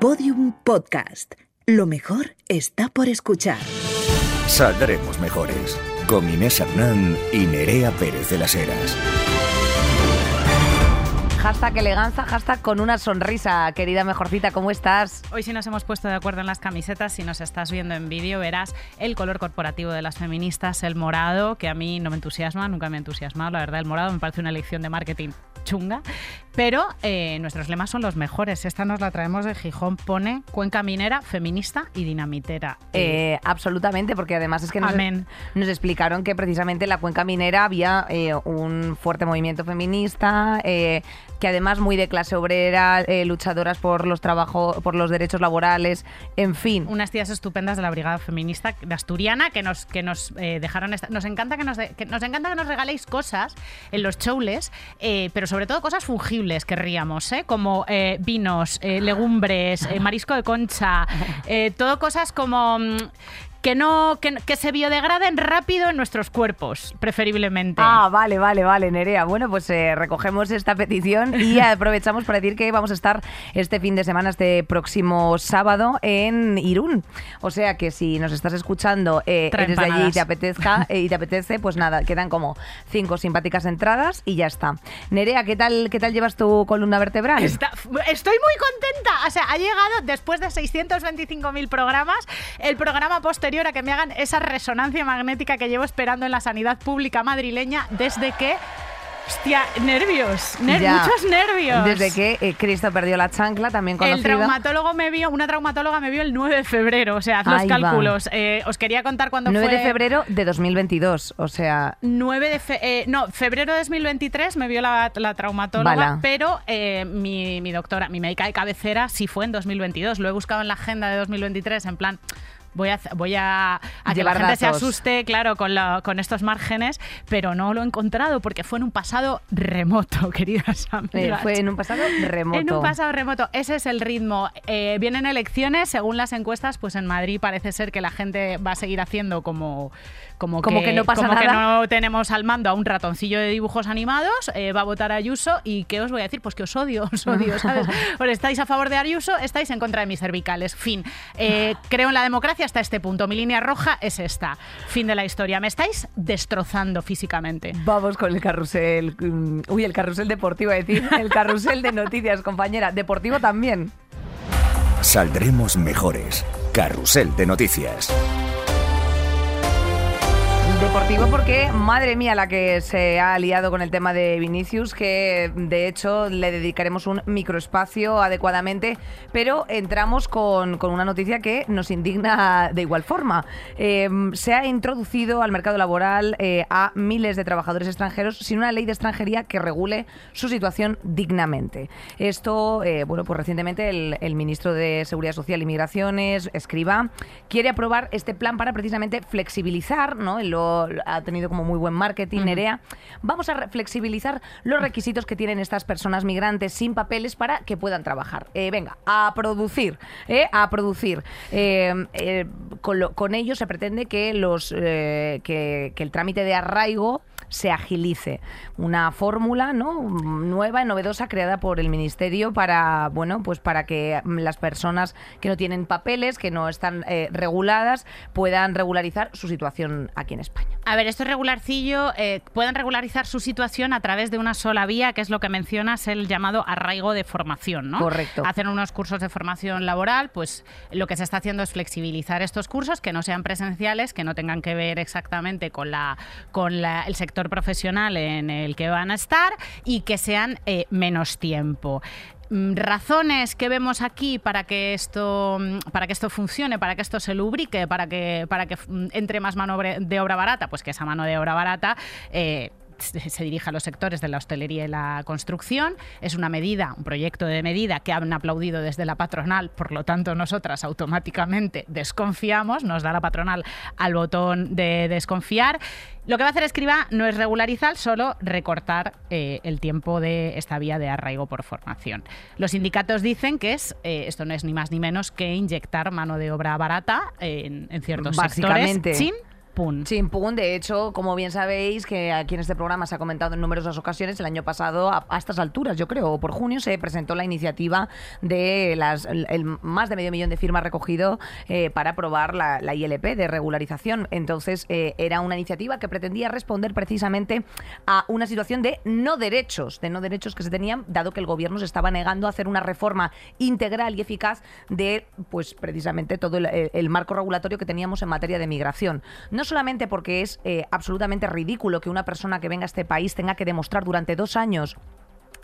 Podium Podcast. Lo mejor está por escuchar. Saldremos mejores. Con Inés Hernán y Nerea Pérez de las Heras. Hashtag eleganza, hashtag con una sonrisa. Querida mejorcita, ¿cómo estás? Hoy sí nos hemos puesto de acuerdo en las camisetas. Si nos estás viendo en vídeo, verás el color corporativo de las feministas, el morado, que a mí no me entusiasma, nunca me ha entusiasmado. La verdad, el morado me parece una elección de marketing chunga. Pero eh, nuestros lemas son los mejores. Esta nos la traemos de Gijón. Pone cuenca minera, feminista y dinamitera. Eh, absolutamente, porque además es que nos, Amén. nos explicaron que precisamente en la cuenca minera había eh, un fuerte movimiento feminista, eh, que además muy de clase obrera, eh, luchadoras por los trabajos, por los derechos laborales, en fin. Unas tías estupendas de la brigada feminista de asturiana que nos que nos eh, dejaron esta- nos encanta que nos de- que nos encanta que nos regaléis cosas en los showles eh, pero sobre todo cosas fungibles querríamos ¿eh? como eh, vinos eh, legumbres marisco de concha todo cosas como mm, que no que, que se biodegraden rápido en nuestros cuerpos preferiblemente Ah, vale, vale, vale, Nerea. Bueno, pues eh, recogemos esta petición y aprovechamos para decir que vamos a estar este fin de semana, este próximo sábado, en Irún. O sea que si nos estás escuchando, eh, eres de allí y te apetezca eh, y te apetece, pues nada, quedan como cinco simpáticas entradas y ya está. Nerea, ¿qué tal, qué tal llevas tu columna vertebral? Está- estoy muy contenta. O sea, ha llegado después de 625.000 programas, el programa posterior a que me hagan esa resonancia magnética que llevo esperando en la sanidad pública madrileña desde que. Hostia, nervios, ner- Ya. muchos nervios. Desde que eh, Cristo perdió la chancla, también el conocido. traumatólogo me vio, una traumatóloga me vio el 9 de febrero, o sea, haz los Ahí cálculos. Eh, os quería contar cuándo 9 fue. de febrero de 2022, o sea, 9 de fe- eh, no, febrero de 2023 me vio la, la traumatóloga, Bala. pero eh, mi, mi doctora, mi médica de cabecera sí fue en 2022. Lo he buscado en la agenda de 2023 en plan voy a voy a, a que la gente se asuste, claro, con la- con estos márgenes, pero no lo he encontrado porque fue en un pasado remoto, queridas eh, amigas. fue en un pasado remoto. En un pasado remoto, ese es el ritmo. Eh, vienen elecciones, según las encuestas, pues en Madrid parece ser que la gente va a seguir haciendo como, como, Como que no pasa como que no tenemos al mando a un ratoncillo de dibujos animados, eh, va a votar a Ayuso y ¿qué os voy a decir? Pues que os odio, os odio, ¿sabes? Estáis a favor de Ayuso, estáis en contra de mis cervicales. Fin. Creo en la democracia hasta este punto. Mi línea roja es esta. Fin de la historia. Me estáis destrozando físicamente. Vamos con el carrusel. mm, Uy, el carrusel deportivo, es decir, el carrusel de noticias, compañera. Deportivo también. Saldremos mejores. Carrusel de noticias. Deportivo porque, madre mía, la que se ha aliado con el tema de Vinicius, que de hecho le dedicaremos un microespacio adecuadamente, pero entramos con, con una noticia que nos indigna de igual forma. Eh, se ha introducido al mercado laboral eh, a miles de trabajadores extranjeros sin una ley de extranjería que regule su situación dignamente. Esto, eh, bueno, pues recientemente el, el ministro de Seguridad Social y Migraciones, Escriba, quiere aprobar este plan para precisamente flexibilizar, ¿no? Lo, ha tenido como muy buen marketing, Nerea. Vamos a flexibilizar los requisitos que tienen estas personas migrantes sin papeles para que puedan trabajar. Eh, venga, a producir, ¿eh? a producir. Eh, con, lo- con ello se pretende que, los, que, que el trámite de arraigo se agilice. Una fórmula ¿no? nueva, novedosa, creada por el Ministerio para, bueno, pues para que las personas que no tienen papeles, que no están eh, reguladas, puedan regularizar su situación aquí en España. A ver, esto es regularcillo. eh, pueden regularizar su situación a través de una sola vía, que es lo que mencionas, el llamado arraigo de formación, ¿no? Correcto. Hacen unos cursos de formación laboral, pues lo que se está haciendo es flexibilizar estos cursos, que no sean presenciales, que no tengan que ver exactamente con, la, con la- el sector profesional en el que van a estar y que sean eh, menos tiempo. Mm, razones que vemos aquí para que esto mm, para que esto funcione para que esto se lubrique para que para que mm, entre más mano de obra barata pues que esa mano de obra barata eh, se dirige a los sectores de la hostelería y la construcción. Es una medida, un proyecto de medida que han aplaudido desde la patronal, por lo tanto nosotras automáticamente desconfiamos, nos da la patronal al botón de desconfiar. Lo que va a hacer Escriba no es regularizar, solo recortar eh, el tiempo de esta vía de arraigo por formación. Los sindicatos dicen que es eh, esto no es ni más ni menos que inyectar mano de obra barata en, en ciertos Básicamente. sectores sin chimpún. Chimpún, de hecho, como bien sabéis, que aquí en este programa se ha comentado en numerosas ocasiones, el año pasado, a, estas alturas, yo creo, por junio, se presentó la iniciativa de las el, más de medio millón de firmas recogido eh, para aprobar la, ILP de regularización. Entonces, eh, era una iniciativa que pretendía responder precisamente a una situación de no derechos, de no derechos que se tenían, dado que el gobierno se estaba negando a hacer una reforma integral y eficaz de, pues, precisamente todo el, marco regulatorio que teníamos en materia de migración. Solamente porque es eh, absolutamente ridículo que una persona que venga a este país tenga que demostrar durante dos años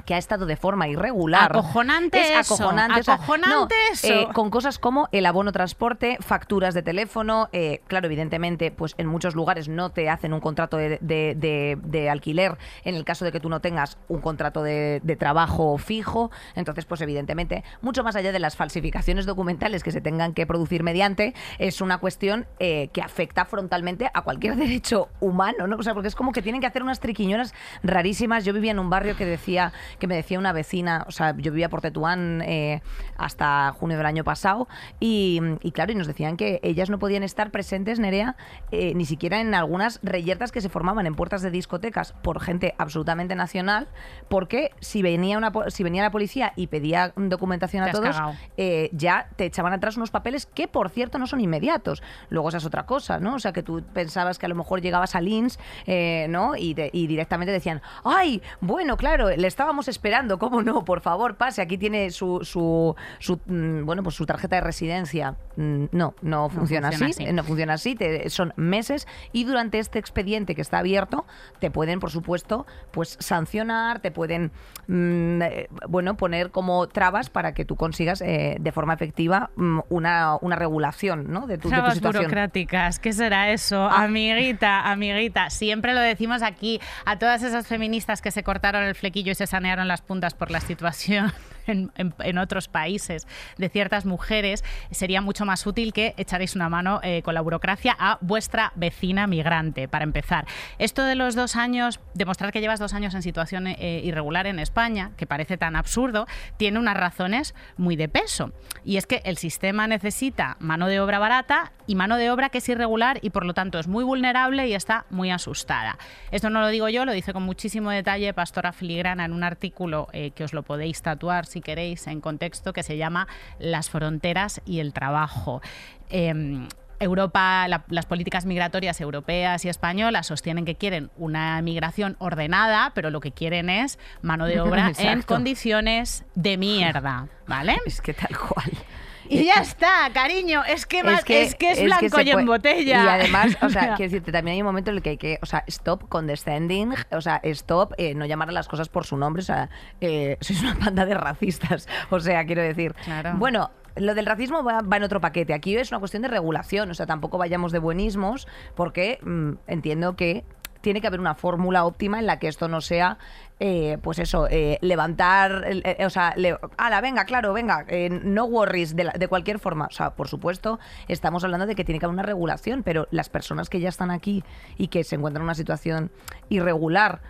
que ha estado de forma irregular. Acojonante es eso, acojonante. o sea, acojonante no, eso. eh, con cosas como el abono transporte, facturas de teléfono. eh, claro, evidentemente, pues en muchos lugares no te hacen un contrato de, de- de- de alquiler en el caso de que tú no tengas un contrato de, de trabajo fijo. Entonces, pues evidentemente, mucho más allá de las falsificaciones documentales que se tengan que producir mediante, es una cuestión eh, que afecta frontalmente a cualquier derecho humano, ¿no? O sea, porque es como que tienen que hacer unas triquiñonas rarísimas. Yo vivía en un barrio que decía, que me decía una vecina, o sea, yo vivía por Tetuán eh, hasta junio del año pasado, y, y claro, y nos decían que ellas no podían estar presentes, Nerea, eh, ni siquiera en algunas reyertas que se formaban en puertas de discotecas por gente absolutamente nacional, porque si venía una si venía la policía y pedía documentación a todos, eh, ya te echaban atrás unos papeles que, por cierto, no son inmediatos. Luego esa es otra cosa, ¿no? O sea, que tú pensabas que a lo mejor llegabas al INS, eh, ¿no? Y, te- y directamente decían, ¡ay! Bueno, claro, le estábamos esperando, ¿cómo no? Por favor, pase, aquí tiene su, su, su, mm, bueno, pues su tarjeta de residencia. Mm, No, no funciona, funciona así, así. no funciona así, te- son meses y durante este expediente que está abierto te pueden, por supuesto, pues sancionar, te pueden, mm, eh, bueno, poner como trabas para que tú consigas eh, de forma efectiva una, una regulación, ¿no? De tu, de tu Trabas situación. burocráticas, ¿qué será eso? Ah. Amiguita, amiguita, siempre lo decimos aquí a todas esas feministas que se cortaron el flequillo y se sanearon las puntas por la situación en, en- en otros países de ciertas mujeres, sería mucho más útil que echaréis una mano eh, con la burocracia a vuestra vecina migrante, para empezar. Esto de los dos años, demostrar que llevas dos años en situación eh, irregular en España, que parece tan absurdo, tiene unas razones muy de peso. Y es que el sistema necesita mano de obra barata y mano de obra que es irregular y por lo tanto es muy vulnerable y está muy asustada. Esto no lo digo yo, lo dice con muchísimo detalle Pastora Filigrana en un artículo eh, que os lo podéis tatuar si queréis en contexto que se llama Las fronteras y el trabajo. Em, Europa, la- las políticas migratorias europeas y españolas sostienen que quieren una migración ordenada, pero lo que quieren es mano de obra en condiciones de mierda, ¿vale? Es que tal cual. Y ya está, cariño, es que, es que, es, que blanco se y en botella. Y además, o sea, quiero decirte, también hay un momento en el que hay que, o sea, stop condescending, o sea, stop eh, no llamar a las cosas por su nombre, o sea, eh, sois una banda de racistas, o sea, quiero decir. Claro. Bueno, lo del racismo va, va en otro paquete. Aquí es una cuestión de regulación, o sea, tampoco vayamos de buenismos, porque mm, entiendo que tiene que haber una fórmula óptima en la que esto no sea, eh, pues eso, eh, levantar, eh, o sea, le, ala, venga, claro, venga, eh, no worries de, la- de cualquier forma. O sea, por supuesto, estamos hablando de que tiene que haber una regulación, pero las personas que ya están aquí y que se encuentran en una situación irregular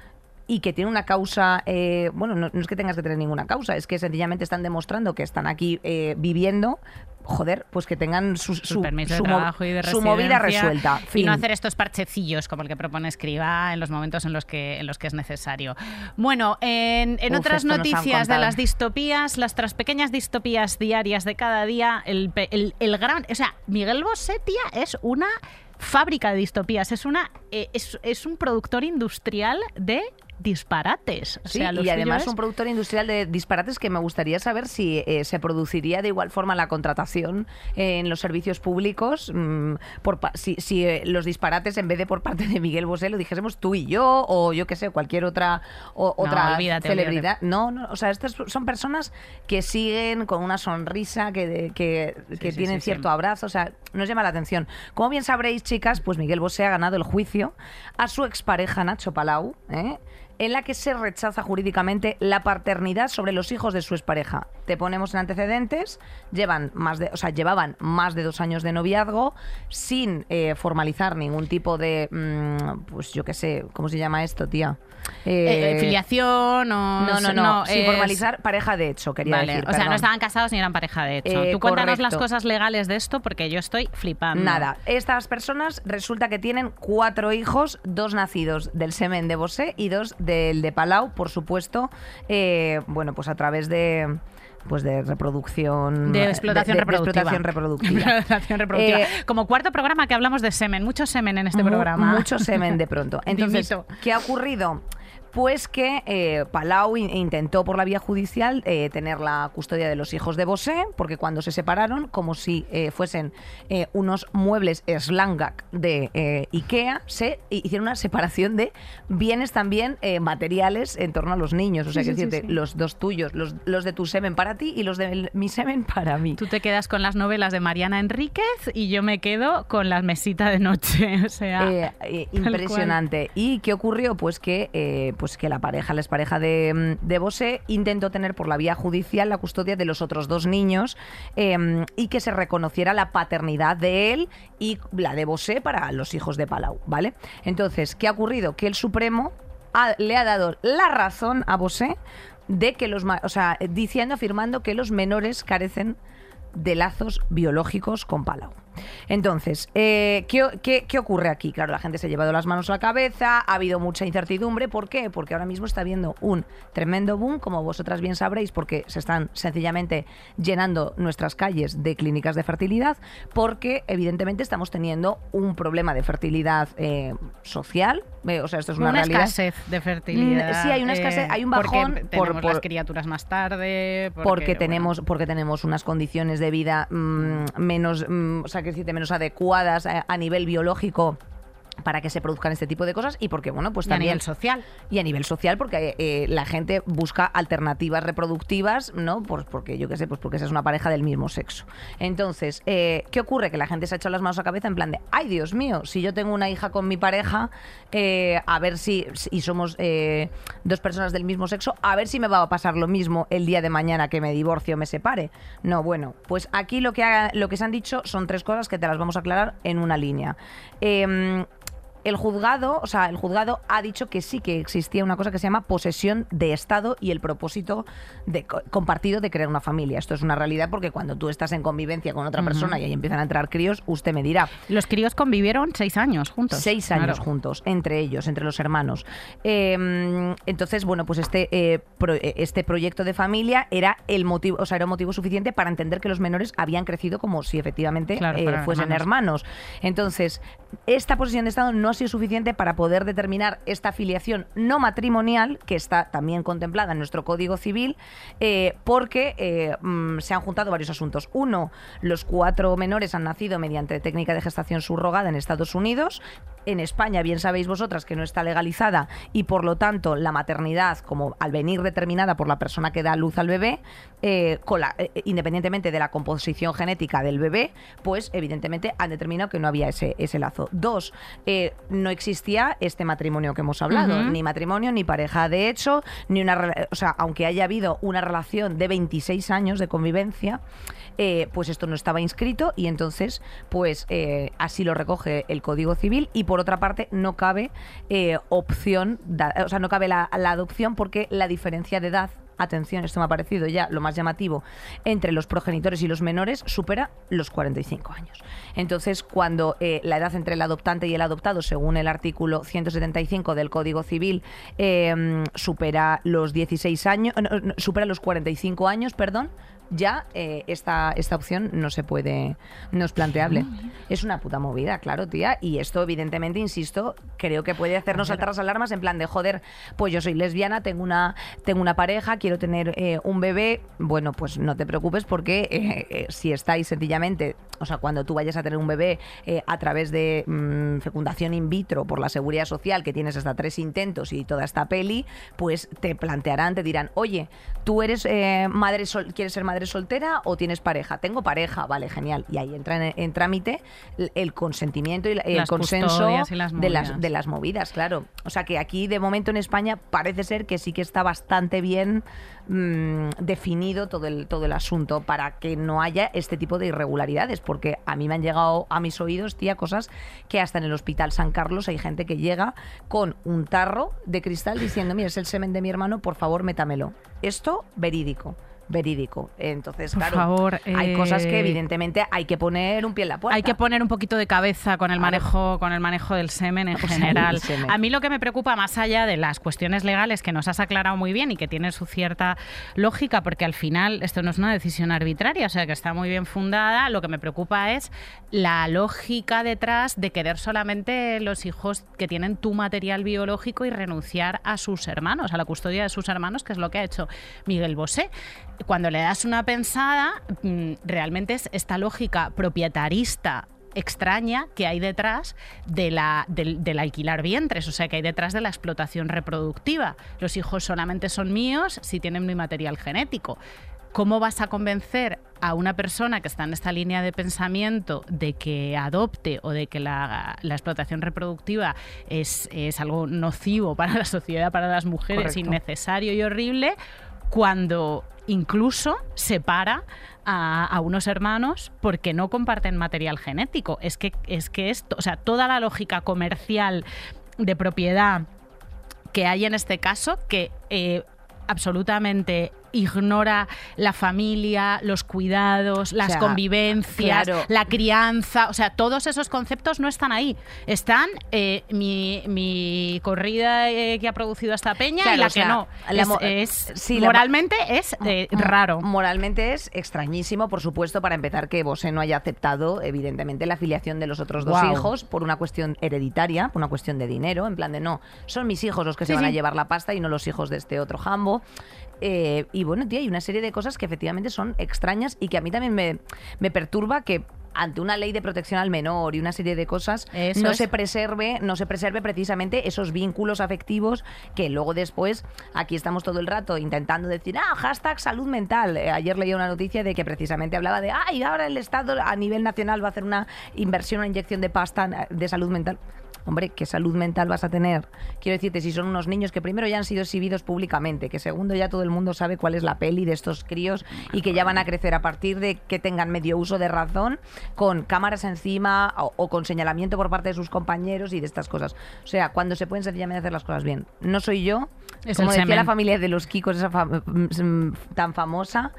y que tienen una causa, eh, bueno, no, no es que tengas que tener ninguna causa, es que sencillamente están demostrando que están aquí eh, viviendo, joder, pues que tengan su, permiso de su trabajo y de su movida resuelta. y no hacer estos parchecillos como el que propone Escriba en los momentos en los que, en los que es necesario. Bueno, en, en Uf, otras noticias de las distopías, las tras pequeñas distopías diarias de cada día, el, pe- el- el gran... O sea, Miguel Bosé, tía, es una fábrica de distopías, es, una, eh, es, es un productor industrial de disparates. O sea, y además es- un productor industrial de disparates que me gustaría saber si eh, se produciría de igual forma la contratación eh, en los servicios públicos, mm, por pa- si, si, eh, los disparates en vez de por parte de Miguel Bosé lo dijésemos tú y yo o yo qué sé, cualquier otra o, No, otra olvídate, celebridad. No, no, o sea, estas son personas que siguen con una sonrisa, que, que, que sí, tienen cierto abrazo, o sea, nos llama la atención. Como bien sabréis, chicas, pues Miguel Bosé ha ganado el juicio a su expareja Nacho Palau, ¿eh? En la que se rechaza jurídicamente la paternidad sobre los hijos de su expareja. Te ponemos en antecedentes, llevan más de, o sea, llevaban más de dos años de noviazgo sin eh, formalizar ningún tipo de, mm, pues yo qué sé, ¿cómo se llama esto, tía? Eh, Eh, filiación o... no, no, no, sin es- formalizar pareja de hecho, quería Vale, decir. o sea, perdón. no estaban casados ni eran pareja de hecho. Tú cuéntanos las cosas legales de esto porque yo estoy flipando. Nada, estas personas resulta que tienen cuatro hijos, dos nacidos del semen de Bosé y dos del de Palau, por supuesto, eh, bueno, pues a través de pues de reproducción De explotación de- de reproductiva. explotación reproductiva. Explotación reproductiva. Eh, Como cuarto programa que hablamos de semen, mucho semen en este Mu- programa. Mucho semen de pronto. Entonces. ¿qué ha ocurrido? Pues que eh, Palau in- intentó por la vía judicial eh, tener la custodia de los hijos de Bosé, porque cuando se separaron, como si eh, fuesen unos muebles slangak de Ikea, se hicieron una separación de bienes también materiales en torno a los niños. O sea, que decirte, los dos tuyos, los, los de tu semen para ti y los de mi semen para mí. Tú te quedas con las novelas de Mariana Enríquez y yo me quedo con las mesitas de noche. O sea, impresionante. ¿Y qué ocurrió? Pues que, eh, pues que la pareja, la expareja de, mm, de Bosé, intentó tener por la vía judicial la custodia de los otros dos niños eh, y que se reconociera la paternidad de él y la de Bosé para los hijos de Palau, ¿vale? Entonces, ¿qué ha ocurrido? Que el Supremo le ha dado la razón a Bosé de que los, o sea, diciendo, afirmando que los menores carecen de lazos biológicos con Palau. Entonces, eh, ¿qué, qué, qué ocurre aquí? Claro, la gente se ha llevado las manos a la cabeza, ha habido mucha incertidumbre. ¿Por qué? Porque ahora mismo está habiendo un tremendo boom, como vosotras bien sabréis, porque se están sencillamente llenando nuestras calles de clínicas de fertilidad, porque evidentemente estamos teniendo un problema de fertilidad eh, social. eh, o sea, esto es una, una realidad. escasez de fertilidad. Mm, sí, hay una escasez, hay un porque bajón por- tenemos las por- criaturas más tarde. Porque, porque bueno, tenemos porque tenemos unas condiciones de vida mm, menos mm, o sea que decirte menos adecuadas a, a nivel biológico para que se produzcan este tipo de cosas y porque bueno pues y a también nivel social. y a nivel social porque eh, la gente busca alternativas reproductivas no pues porque yo qué sé pues porque esa es una pareja del mismo sexo. Entonces eh, qué ocurre que la gente se ha echado las manos a la cabeza en plan de ay dios mío si yo tengo una hija con mi pareja eh, a ver si y somos dos personas del mismo sexo a ver si me va a pasar lo mismo el día de mañana que me divorcio o me separe no bueno pues aquí lo que ha- lo que se han dicho son tres cosas que te las vamos a aclarar en una línea. Em, el juzgado, o sea, el juzgado ha dicho que sí que existía una cosa que se llama posesión de Estado y el propósito de co- compartido de crear una familia. Esto es una realidad porque cuando tú estás en convivencia con otra persona y ahí empiezan a entrar críos, usted me dirá. Los críos convivieron seis años juntos. Seis años Claro. juntos, entre ellos, entre los hermanos. Eh, entonces, bueno, pues este, eh, pro- eh, este proyecto de familia era el motivo, o sea, era un motivo suficiente para entender que los menores habían crecido como si efectivamente Claro, eh, fuesen hermanos. hermanos. Entonces, esta posesión de Estado no ha suficiente para poder determinar esta filiación no matrimonial, que está también contemplada en nuestro Código Civil, eh, porque eh, mm, se han juntado varios asuntos. Uno, los cuatro menores han nacido mediante técnica de gestación subrogada en Estados Unidos. En España, bien sabéis vosotras que no está legalizada y por lo tanto la maternidad, como al venir determinada por la persona que da luz al bebé, eh, con la- eh, independientemente de la composición genética del bebé, pues evidentemente han determinado que no había ese, ese lazo. Dos, eh, no existía este matrimonio que hemos hablado, ni matrimonio, ni pareja de hecho, ni una... O sea, aunque haya habido una relación de 26 años de convivencia, pues esto no estaba inscrito y entonces pues así lo recoge el Código Civil y por otra parte no cabe eh, opción, o sea, no cabe la, adopción porque la diferencia de edad Atención, esto me ha parecido ya lo más llamativo. Entre los progenitores y los menores supera los 45 años. Entonces, cuando eh, la edad entre el adoptante y el adoptado, según el artículo 175 del Código Civil, eh, supera los 16 años, supera los 45 años, perdón, ya eh, esta, esta opción no se puede, no es planteable. Es una puta movida, claro, tía. Y esto, evidentemente, insisto, creo que puede hacernos saltar las alarmas en plan de joder, pues yo soy lesbiana, tengo una, tengo una pareja, quiero tener eh, un bebé. Bueno, pues no te preocupes porque eh, si estáis sencillamente, o sea, cuando tú vayas a tener un bebé a través de mm, fecundación in vitro por la seguridad social, que tienes hasta tres intentos y toda esta peli, pues te plantearán, te dirán, oye, tú eres madre sol- quieres ser madre madre soltera o tienes pareja? Tengo pareja, vale, genial. Y ahí entra en, en trámite el, el consentimiento y la- el Las consenso custodias y las de, las, movidas. de las movidas, claro. O sea que aquí de momento en España parece ser que sí que está bastante bien mm, definido todo el, todo el asunto para que no haya este tipo de irregularidades, porque a mí me han llegado a mis oídos, tía, cosas que hasta en el Hospital San Carlos hay gente que llega con un tarro de cristal diciendo, mira, es el semen de mi hermano, por favor, métamelo. Esto, verídico. Verídico. Entonces, Por claro, favor, hay cosas que eh, evidentemente hay que poner un pie en la puerta. Hay que poner un poquito de cabeza con el manejo, con el manejo del semen en general. semen. A mí lo que me preocupa más allá de las cuestiones legales que nos has aclarado muy bien y que tienen su cierta lógica, porque al final esto no es una decisión arbitraria, o sea que está muy bien fundada. Lo que me preocupa es la lógica detrás de querer solamente los hijos que tienen tu material biológico y renunciar a sus hermanos, a la custodia de sus hermanos, que es lo que ha hecho Miguel Bosé. Cuando le das una pensada, mm, realmente es esta lógica propietarista extraña que hay detrás de la, del, del alquilar vientres, o sea, que hay detrás de la explotación reproductiva. Los hijos solamente son míos si tienen mi material genético. ¿Cómo vas a convencer a una persona que está en esta línea de pensamiento de que adopte o de que la, la explotación reproductiva es, es algo nocivo para la sociedad, para las mujeres, Correcto. innecesario y horrible, cuando incluso separa a, a unos hermanos porque no comparten material genético. Es que, es que esto, o sea, toda la lógica comercial de propiedad que hay en este caso, que eh, absolutamente ignora la familia, los cuidados, las sea, convivencias, claro. la crianza, o sea, todos esos conceptos no están ahí. Están eh, mi, mi corrida eh, que ha producido esta peña y la o sea, que no. la Es- mo- es, sí, la mo- moralmente es eh, M- raro. Moralmente es extrañísimo, por supuesto, para empezar, que Bosé no haya aceptado, evidentemente, la afiliación de los otros dos hijos por una cuestión hereditaria, por una cuestión de dinero, en plan de no, son mis hijos los que se Sí, van a llevar la pasta y no los hijos de este otro jambo. Eh, y bueno, tía, hay una serie de cosas que efectivamente son extrañas y que a mí también me, me perturba que ante una ley de protección al menor y una serie de cosas Eso no es. se preserve no se preserve precisamente esos vínculos afectivos que luego después aquí estamos todo el rato intentando decir ah hashtag salud mental Eh, ayer leí una noticia de que precisamente hablaba de ay ahora el Estado a nivel nacional va a hacer una inversión una inyección de pasta de salud mental Hombre, ¿qué salud mental vas a tener? Quiero decirte, si son unos niños que primero ya han sido exhibidos públicamente, que segundo ya todo el mundo sabe cuál es la peli de estos críos y que ya van a crecer a partir de que tengan medio uso de razón, con cámaras encima o, o con señalamiento por parte de sus compañeros y de estas cosas. O sea, cuando se pueden sencillamente hacer las cosas bien. No soy yo, Es como decía semen. la familia de los Kikos, esa fam- mm, tan famosa,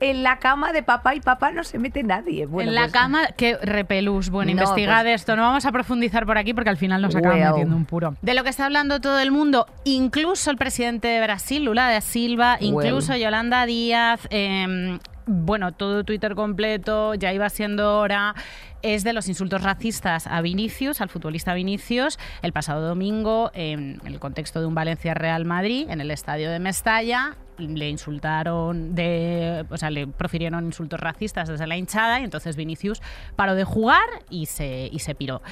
en la cama de papá y papá no se mete nadie. Bueno, en la pues- cama, que repelús. Bueno, No, investigad pues- esto. No vamos a profundizar por aquí porque al final nos acaban metiendo un puro. De lo que está hablando todo el mundo, incluso el presidente de Brasil, Lula da Silva, incluso. Yolanda Díaz. em, bueno, todo Twitter completo, ya iba siendo hora. Es de los insultos racistas a Vinicius, al futbolista Vinicius, el pasado domingo, en el contexto de un Valencia Real Madrid, en el estadio de Mestalla, le insultaron de, o sea, le profirieron insultos racistas desde la hinchada y entonces Vinicius paró de jugar y se, y se piró.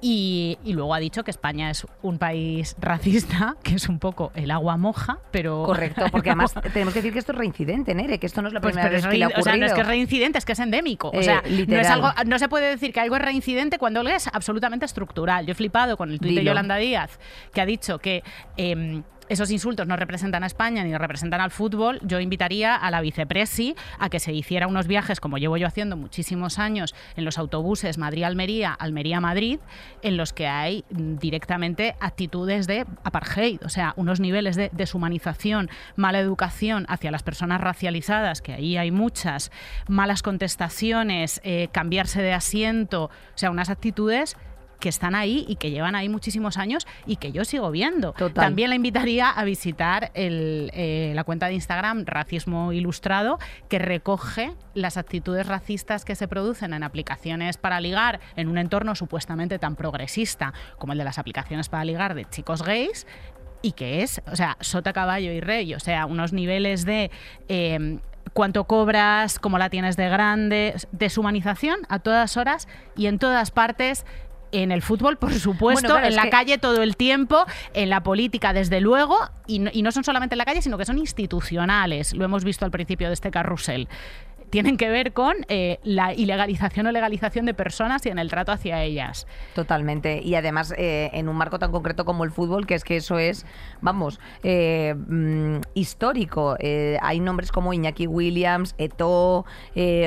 Y, y luego ha dicho que España es un país racista, que es un poco el agua moja, pero... Correcto, porque además tenemos que decir que esto es reincidente, Nere, que esto no es la Pues, primera vez que le ha rein- o sea, no es que ocurrido. es reincidente, es que es endémico. O Eh, sea, no, es literal. algo, no se puede decir que algo es reincidente cuando algo es absolutamente estructural. Yo he flipado con el tuit de. Yolanda Díaz, que ha dicho que em, esos insultos no representan a España ni representan al fútbol. Yo invitaría a la vicepresi a que se hiciera unos viajes, como llevo yo haciendo muchísimos años, en los autobuses Madrid-Almería, Almería-Madrid, en los que hay mm, directamente actitudes de apartheid, o sea, unos niveles de deshumanización, mala educación hacia las personas racializadas, que ahí hay muchas, malas contestaciones, eh, cambiarse de asiento, o sea, unas actitudes que están ahí y que llevan ahí muchísimos años y que yo sigo viendo. Total. También la invitaría a visitar el, eh, la cuenta de Instagram Racismo Ilustrado, que recoge las actitudes racistas que se producen en aplicaciones para ligar en un entorno supuestamente tan progresista como el de las aplicaciones para ligar de chicos gays y que es, o sea, sota, caballo y rey, o sea, unos niveles de... eh, cuánto cobras, cómo la tienes de grande, deshumanización a todas horas y en todas partes En el fútbol, por supuesto, en la calle todo el tiempo, en la política, desde luego, y no, y no son solamente en la calle, sino que son institucionales. Lo hemos visto al principio de este carrusel tienen que ver con eh, la ilegalización o legalización de personas y en el trato hacia ellas. Totalmente. Y además, eh, en un marco tan concreto como el fútbol, que es que eso es, vamos, eh, mm, histórico. hay nombres como Iñaki Williams, Eto,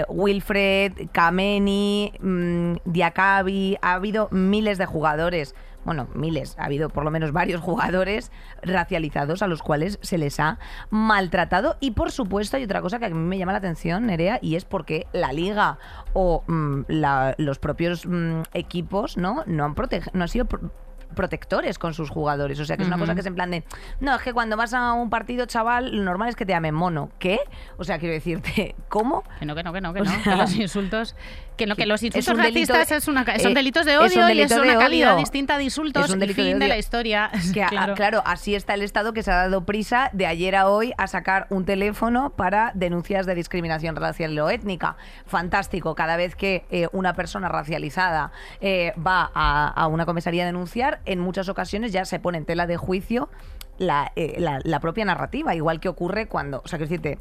Wilfred, Kameni, mm, Diakabi. Ha habido miles de jugadores bueno, miles, ha habido por lo menos varios jugadores racializados a los cuales se les ha maltratado. Y por supuesto hay otra cosa que a mí me llama la atención, Nerea, y es porque la liga o mm, los propios mm, equipos no, no, han, no han sido protectores con sus jugadores. O sea, que es una cosa que es en plan de, no, es que cuando vas a un partido, chaval, lo normal es que te llamen mono. ¿Qué? O sea, quiero decirte, ¿cómo? Que no, que no, que no, que no. que los insultos, que no, que los insultos racistas es una, son eh, delitos de odio y es una calidad distinta de insultos. Es un delito fin de, la historia. claro. claro, así está el Estado que se ha dado prisa de ayer a hoy a sacar un teléfono para denuncias de discriminación racial o étnica. Fantástico. Cada vez que eh, una persona racializada eh, va a, a una comisaría a denunciar, en muchas ocasiones ya se pone en tela de juicio eh, la, propia narrativa, igual que ocurre cuando, o sea, que decirte,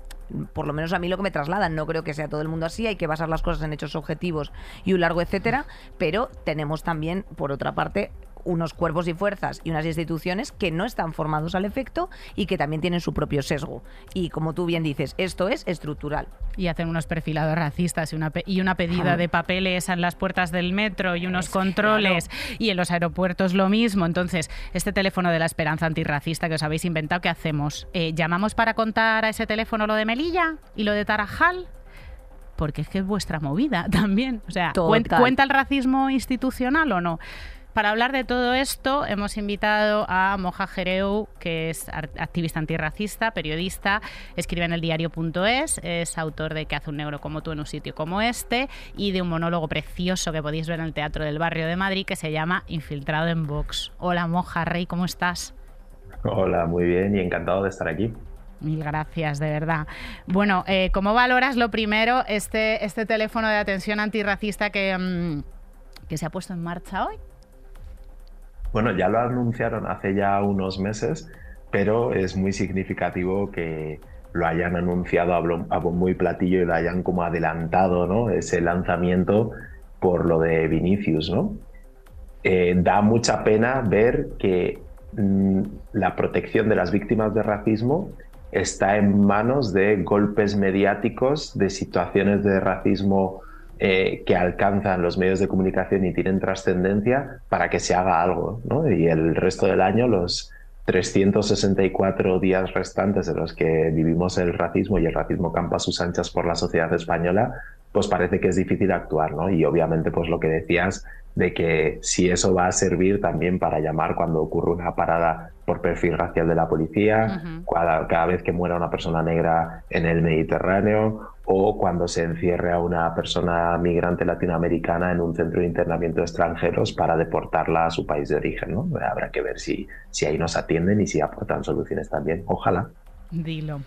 por lo menos a mí lo que me trasladan, no creo que sea todo el mundo así, hay que basar las cosas en hechos objetivos y un largo etcétera, pero tenemos también, por otra parte, unos cuerpos y fuerzas y unas instituciones que no están formados al efecto y que también tienen su propio sesgo. Y como tú bien dices, esto es estructural. Y hacen unos perfilados racistas y una, y una pedida de papeles en las puertas del metro y unos controles y en los aeropuertos lo mismo. Entonces, este teléfono de la esperanza antirracista que os habéis inventado, ¿qué hacemos? Eh, ¿Llamamos para contar a ese teléfono lo de Melilla y lo de Tarajal? Porque es que es vuestra movida también. O sea, ¿cuenta el racismo institucional o no? Para hablar de todo esto hemos invitado a Moja Jereu, que es activista antirracista, periodista, escribe en el diario.es, es autor de Que hace un negro como tú en un sitio como este y de un monólogo precioso que podéis ver en el Teatro del Barrio de Madrid que se llama Infiltrado en Vox. Hola Moja Rey, ¿cómo estás? Hola, muy bien y encantado de estar aquí. Mil gracias, de verdad. Bueno, eh, ¿cómo valoras lo primero este, este teléfono de atención antirracista que, mm, que se ha puesto en marcha hoy? Bueno, ya lo anunciaron hace ya unos meses, pero es muy significativo que lo hayan anunciado a bombo y platillo y lo hayan como adelantado, ¿no? Ese lanzamiento por lo de Vinicius, ¿no? Eh, da mucha pena ver que mm, la protección de las víctimas de racismo está en manos de golpes mediáticos, de situaciones de racismo eh, que alcanzan los medios de comunicación y tienen trascendencia para que se haga algo. Y el resto del año, los 364 días restantes de los que vivimos el racismo y el racismo campa sus anchas por la sociedad española, pues parece que es difícil actuar, ¿no? Y obviamente, pues lo que decías de que si eso va a servir también para llamar cuando ocurre una parada por perfil racial de la policía, cada, vez que muera una persona negra en el Mediterráneo o cuando se encierre a una persona migrante latinoamericana en un centro de internamiento de extranjeros para deportarla a su país de origen. ¿no? Habrá que ver si, si ahí nos atienden y si aportan soluciones también. Ojalá. Dilo.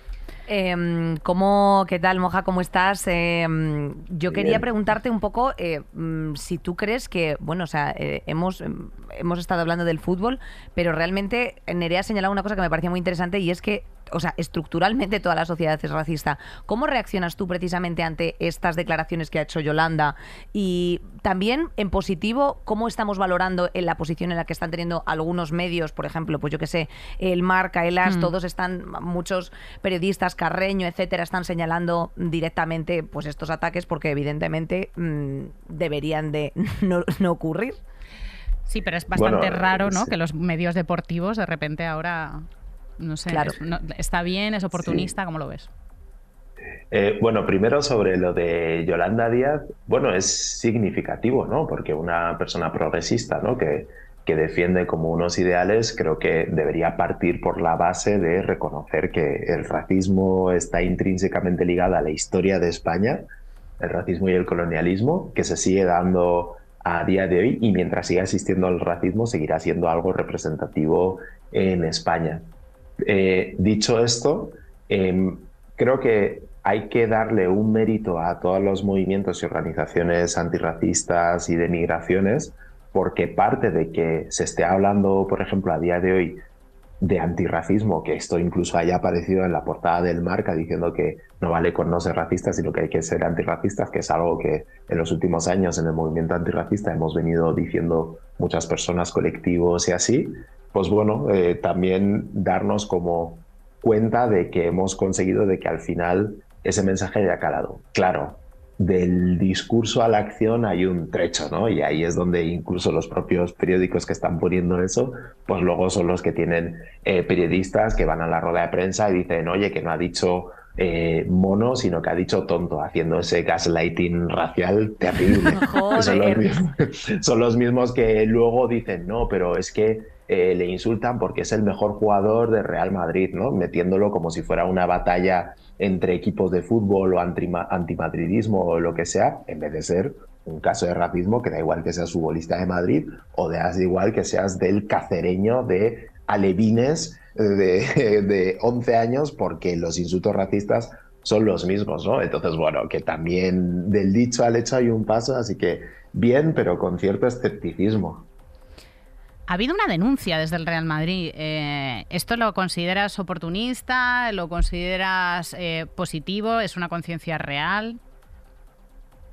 Eh, ¿cómo, ¿Qué tal, Moja? ¿Cómo estás? Em, yo quería preguntarte un poco eh, mm, si tú crees que, bueno, o sea, eh, hemos, em, hemos estado hablando del fútbol, pero realmente Nerea ha señalado una cosa que me parecía muy interesante y es que o sea, estructuralmente toda la sociedad es racista. ¿Cómo reaccionas tú precisamente ante estas declaraciones que ha hecho Yolanda? Y también, en positivo, ¿cómo estamos valorando en la posición en la que están teniendo algunos medios, por ejemplo, pues yo que sé, el Marca, el As, mm. todos están, muchos periodistas, Carreño, etcétera, están señalando directamente pues estos ataques porque evidentemente mm, deberían de no, ocurrir. Sí, pero es bastante raro, ¿no? Que los medios deportivos de repente ahora no sé, ¿está bien? ¿Es oportunista? ¿Cómo lo ves? Eh, bueno, primero sobre lo de Yolanda Díaz, bueno, es significativo, ¿no? Porque una persona progresista, ¿no? Que, que defiende como unos ideales, creo que debería partir por la base de reconocer que el racismo está intrínsecamente ligado a la historia de España, el racismo y el colonialismo, que se sigue dando a día de hoy y mientras siga existiendo el racismo seguirá siendo algo representativo en España. Eh, dicho esto, em, creo que hay que darle un mérito a todos los movimientos y organizaciones antirracistas y de migraciones porque parte de que se esté hablando, por ejemplo, a día de hoy de antirracismo, que esto incluso haya aparecido en la portada del marca diciendo que no vale con no ser racista, sino que hay que ser antirracistas, que es algo que en los últimos años en el movimiento antirracista hemos venido diciendo muchas personas, colectivos y así, pues bueno, eh, también darnos como cuenta de que hemos conseguido de que al final ese mensaje haya calado. Claro, del discurso a la acción hay un trecho, ¿no? Y ahí es donde incluso los propios periódicos que están poniendo eso, pues luego son los que tienen eh, periodistas que van a la rueda de prensa y dicen, oye, que no ha dicho eh, mono, sino que ha dicho tonto, haciendo ese gaslighting racial terrible. son, los mismos, son, los mismos, que luego dicen, no, pero es que eh, le insultan porque es el mejor jugador de Real Madrid, ¿no? Metiéndolo como si fuera una batalla entre equipos de fútbol o antimadridismo o lo que sea, en vez de ser un caso de racismo que da igual que seas futbolista de Madrid o da igual que seas del cacereño de alevines de, de 11 años porque los insultos racistas son los mismos, ¿no? Entonces, bueno, que también del dicho al hecho hay un paso, así que bien, pero con cierto escepticismo. Ha habido una denuncia desde el Real Madrid. Eh, ¿Esto lo consideras oportunista? ¿Lo consideras eh, positivo? ¿Es una conciencia real?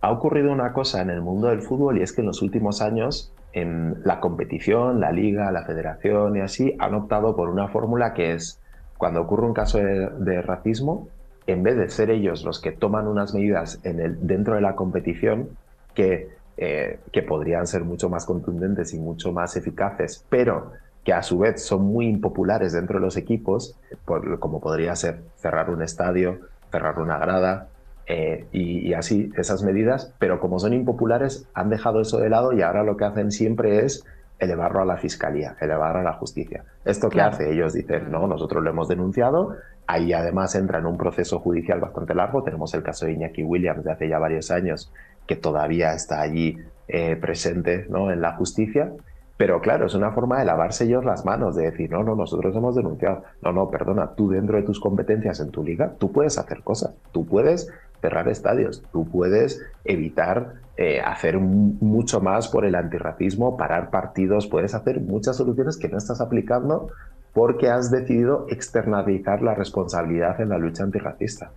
Ha ocurrido una cosa en el mundo del fútbol y es que en los últimos años en la competición, la liga, la federación y así han optado por una fórmula que es cuando ocurre un caso de, racismo, en vez de ser ellos los que toman unas medidas dentro de la competición que eh, que podrían ser mucho más contundentes y mucho más eficaces, pero que a su vez son muy impopulares dentro de los equipos, como podría ser cerrar un estadio, cerrar una grada eh, y, así esas medidas, pero como son impopulares han dejado eso de lado y ahora lo que hacen siempre es elevarlo a la fiscalía, elevarlo a la justicia. ¿Esto qué hace? Ellos dicen, no, nosotros lo hemos denunciado, ahí además entra en un proceso judicial bastante largo, tenemos el caso de Iñaki Williams de hace ya varios años que todavía está allí eh, presente ¿no? en la justicia. Pero claro, es una forma de lavarse ellos las manos, de decir, no, no, nosotros hemos denunciado. No, no, perdona, tú dentro de tus competencias en tu liga, tú puedes hacer cosas, tú puedes cerrar estadios, tú puedes evitar eh, hacer mucho más por el antirracismo, parar partidos, puedes hacer muchas soluciones que no estás aplicando porque has decidido externalizar la responsabilidad en la lucha antirracista.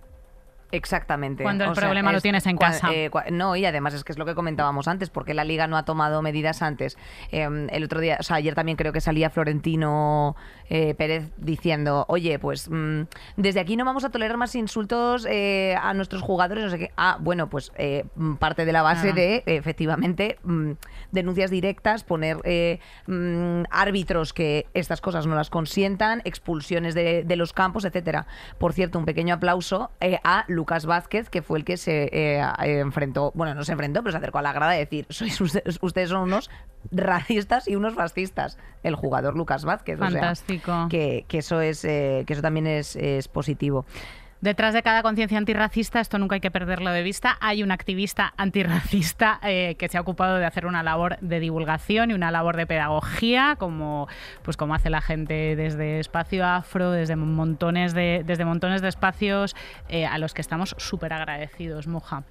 Exactamente. Cuando el problema lo tienes en casa. Eh, no, y además es que es lo que comentábamos antes, porque la liga no ha tomado medidas antes. Em, el otro día, o sea, ayer también creo que salía Florentino eh, Pérez diciendo, oye, pues mm, desde aquí no vamos a tolerar más insultos eh, a nuestros jugadores, no sé qué. Ah, bueno, pues mm, parte de la base de, efectivamente, mm, denuncias directas, poner árbitros que estas cosas no las consientan, expulsiones de, de los campos, etcétera. Por cierto, un pequeño aplauso a Lucas Lucas Vázquez, que fue el que se eh, enfrentó, bueno, no se enfrentó, pero se acercó a la grada a decir, sois ustedes, son unos racistas y unos fascistas. El jugador Lucas Vázquez. Fantástico. que, eso es, eh, que eso también es, es positivo. Detrás de cada conciencia antirracista, esto nunca hay que perderlo de vista, hay un activista antirracista eh, que se ha ocupado de hacer una labor de divulgación y una labor de pedagogía, como, pues como hace la gente desde Espacio Afro, desde montones de, desde montones de espacios eh, a los que estamos súper agradecidos, Moja.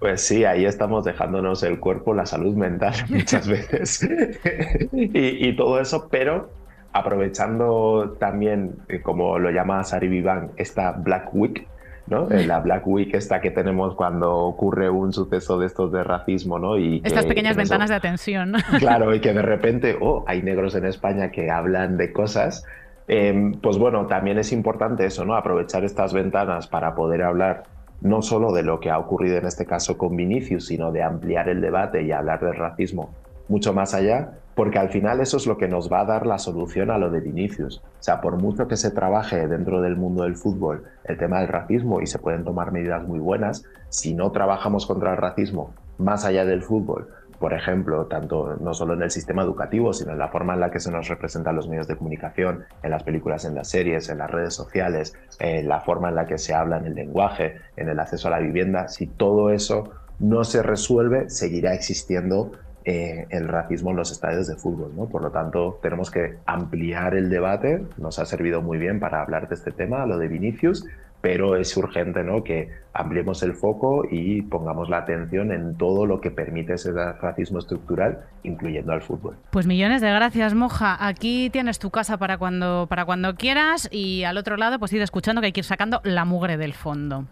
Pues sí, ahí estamos dejándonos el cuerpo, la salud mental muchas veces y, y, todo eso, pero aprovechando también, eh, como lo llama Sari Vivan, esta Black Week, ¿no? Eh, la Black Week esta que tenemos cuando ocurre un suceso de estos de racismo, ¿no? Y Estas pequeñas ventanas de atención. Claro, y que de repente, oh, hay negros en España que hablan de cosas. Em, pues bueno, también es importante eso, ¿no? Aprovechar estas ventanas para poder hablar no solo de lo que ha ocurrido en este caso con Vinicius, sino de ampliar el debate y hablar del racismo mucho más allá, porque al final eso es lo que nos va a dar la solución a lo de Vinicius. O sea, por mucho que se trabaje dentro del mundo del fútbol el tema del racismo y se pueden tomar medidas muy buenas, si no trabajamos contra el racismo más allá del fútbol, por ejemplo, tanto no solo en el sistema educativo, sino en la forma en la que se nos representan los medios de comunicación, en las películas, en las series, en las redes sociales, en la forma en la que se habla en el lenguaje, en el acceso a la vivienda, si todo eso no se resuelve, seguirá existiendo eh, el racismo en los estadios de fútbol. ¿no? Por lo tanto, tenemos que ampliar el debate. Nos ha servido muy bien para hablar de este tema, lo de Vinicius, pero es urgente ¿no? que ampliemos el foco y pongamos la atención en todo lo que permite ese racismo estructural, incluyendo al fútbol. Pues millones de gracias, Moja. Aquí tienes tu casa para cuando, para cuando quieras y al otro lado pues ir escuchando que hay que ir sacando la mugre del fondo.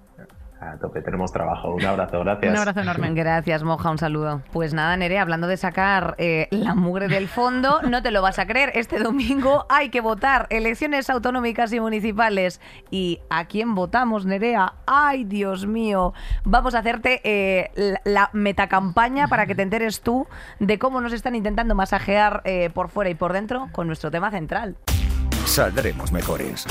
A tope, tenemos trabajo. Un abrazo, gracias. Un abrazo enorme. Gracias, Moja, un saludo. Pues nada, Nere, hablando de sacar eh, la mugre del fondo, no te lo vas a creer. Este domingo hay que votar elecciones autonómicas y municipales. ¿Y a quién votamos, Nerea? ¡Ay, Dios mío! Vamos a hacerte eh, la, la metacampaña para que te enteres tú de cómo nos están intentando masajear eh, por fuera y por dentro con nuestro tema central. Saldremos mejores.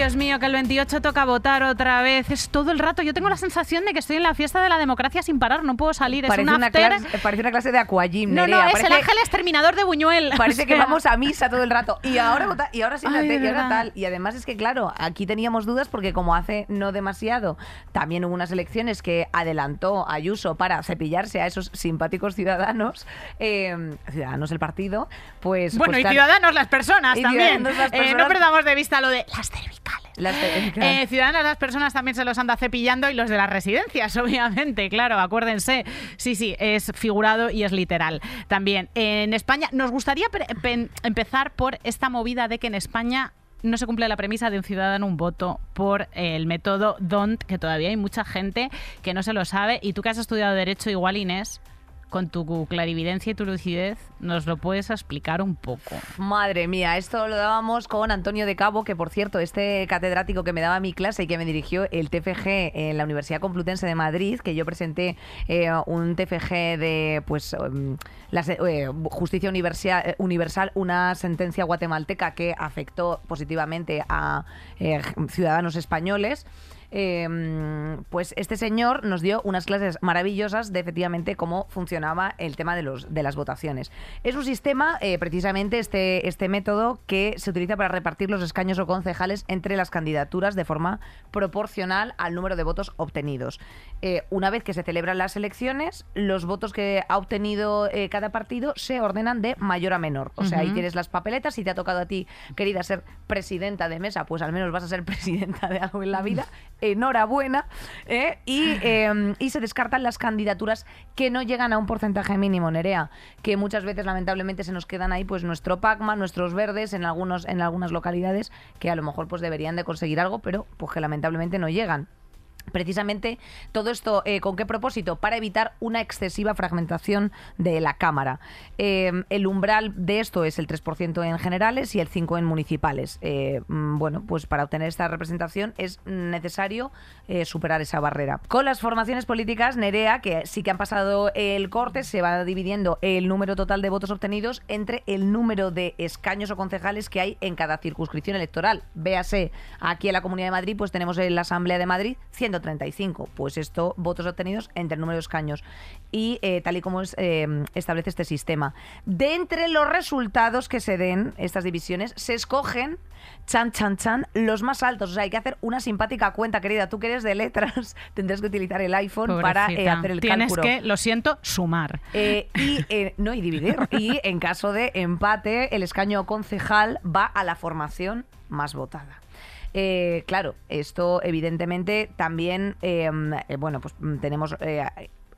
Dios mío, que el 28 toca votar otra vez. Es todo el rato. Yo tengo la sensación de que estoy en la fiesta de la democracia sin parar. No puedo salir. Es Parece un una, after. clase, parece una clase de aquagym, No, no, es Parece- el ángel exterminador de Buñuel. Parece O que vamos a misa todo el rato. Y ahora vota- y ahora sí, Ay, y ahora tal. Y además es que, claro, aquí teníamos dudas porque como hace no demasiado, también hubo unas elecciones que adelantó Ayuso para cepillarse a esos simpáticos ciudadanos, eh, ciudadanos del partido, pues... Bueno, pues y claro, ciudadanos las personas también. las Eh, no perdamos de vista lo de las cervicales. Las- eh, claro. Ciudadanos, las personas también se los anda cepillando y los de las residencias, obviamente, claro, acuérdense. Sí, sí, es figurado y es literal. También en España, nos gustaría empezar por esta movida de que en España no se cumple la premisa de un ciudadano un voto por el método DONT, que todavía hay mucha gente que no se lo sabe. Y tú que has estudiado Derecho igual, Inés, con tu clarividencia y tu lucidez, nos lo puedes explicar un poco. Madre mía, esto lo dábamos con Antonio de Cabo, que por cierto, este catedrático que me daba mi clase y que me dirigió el TFG en la Universidad Complutense de Madrid, que yo presenté eh, un TFG de pues em, la eh, justicia universal, eh, universal, una sentencia guatemalteca que afectó positivamente a eh, ciudadanos españoles. Eh, pues este señor nos dio unas clases maravillosas de efectivamente cómo funcionaba el tema de, los, de las votaciones. Es un sistema, eh, precisamente este, este método, que se utiliza para repartir los escaños o concejales entre las candidaturas de forma proporcional al número de votos obtenidos. Eh, una vez que se celebran las elecciones, los votos que ha obtenido eh, cada partido se ordenan de mayor a menor. O sea, ahí tienes las papeletas. Si te ha tocado a ti, querida, ser presidenta de mesa, pues al menos vas a ser presidenta de algo en la vida. Enhorabuena. ¿eh? Y, eh, y se descartan las candidaturas que no llegan a un porcentaje mínimo, Nerea, que muchas veces lamentablemente se nos quedan ahí pues nuestro Pacma, nuestros verdes en algunos en algunas localidades que a lo mejor pues deberían de conseguir algo, pero pues que lamentablemente no llegan. Precisamente todo esto, eh, ¿con qué propósito? Para evitar una excesiva fragmentación de la Cámara. Eh, el umbral de esto es el 3% en generales y el 5% en municipales. Eh, mm, bueno, pues para obtener esta representación es necesario eh, superar esa barrera. Con las formaciones políticas, Nerea, que sí que han pasado el corte, se va dividiendo el número total de votos obtenidos entre el número de escaños o concejales que hay en cada circunscripción electoral. Véase, aquí en la Comunidad de Madrid, pues tenemos en la Asamblea de Madrid 135. Pues esto, votos obtenidos entre el número de escaños. Y eh, tal y como es, eh, establece este sistema. De entre los resultados que se den, estas divisiones, se escogen, chan, chan, chan, los más altos. O sea, hay que hacer una simpática cuenta, querida. Tú que eres de letras, tendrás que utilizar el iPhone para eh, hacer el Tienes cálculo. que, lo siento, sumar. Y no y dividir. Y en caso de empate, el escaño concejal va a la formación más votada. Eh, claro, esto evidentemente también, eh, eh, bueno, pues mm, tenemos...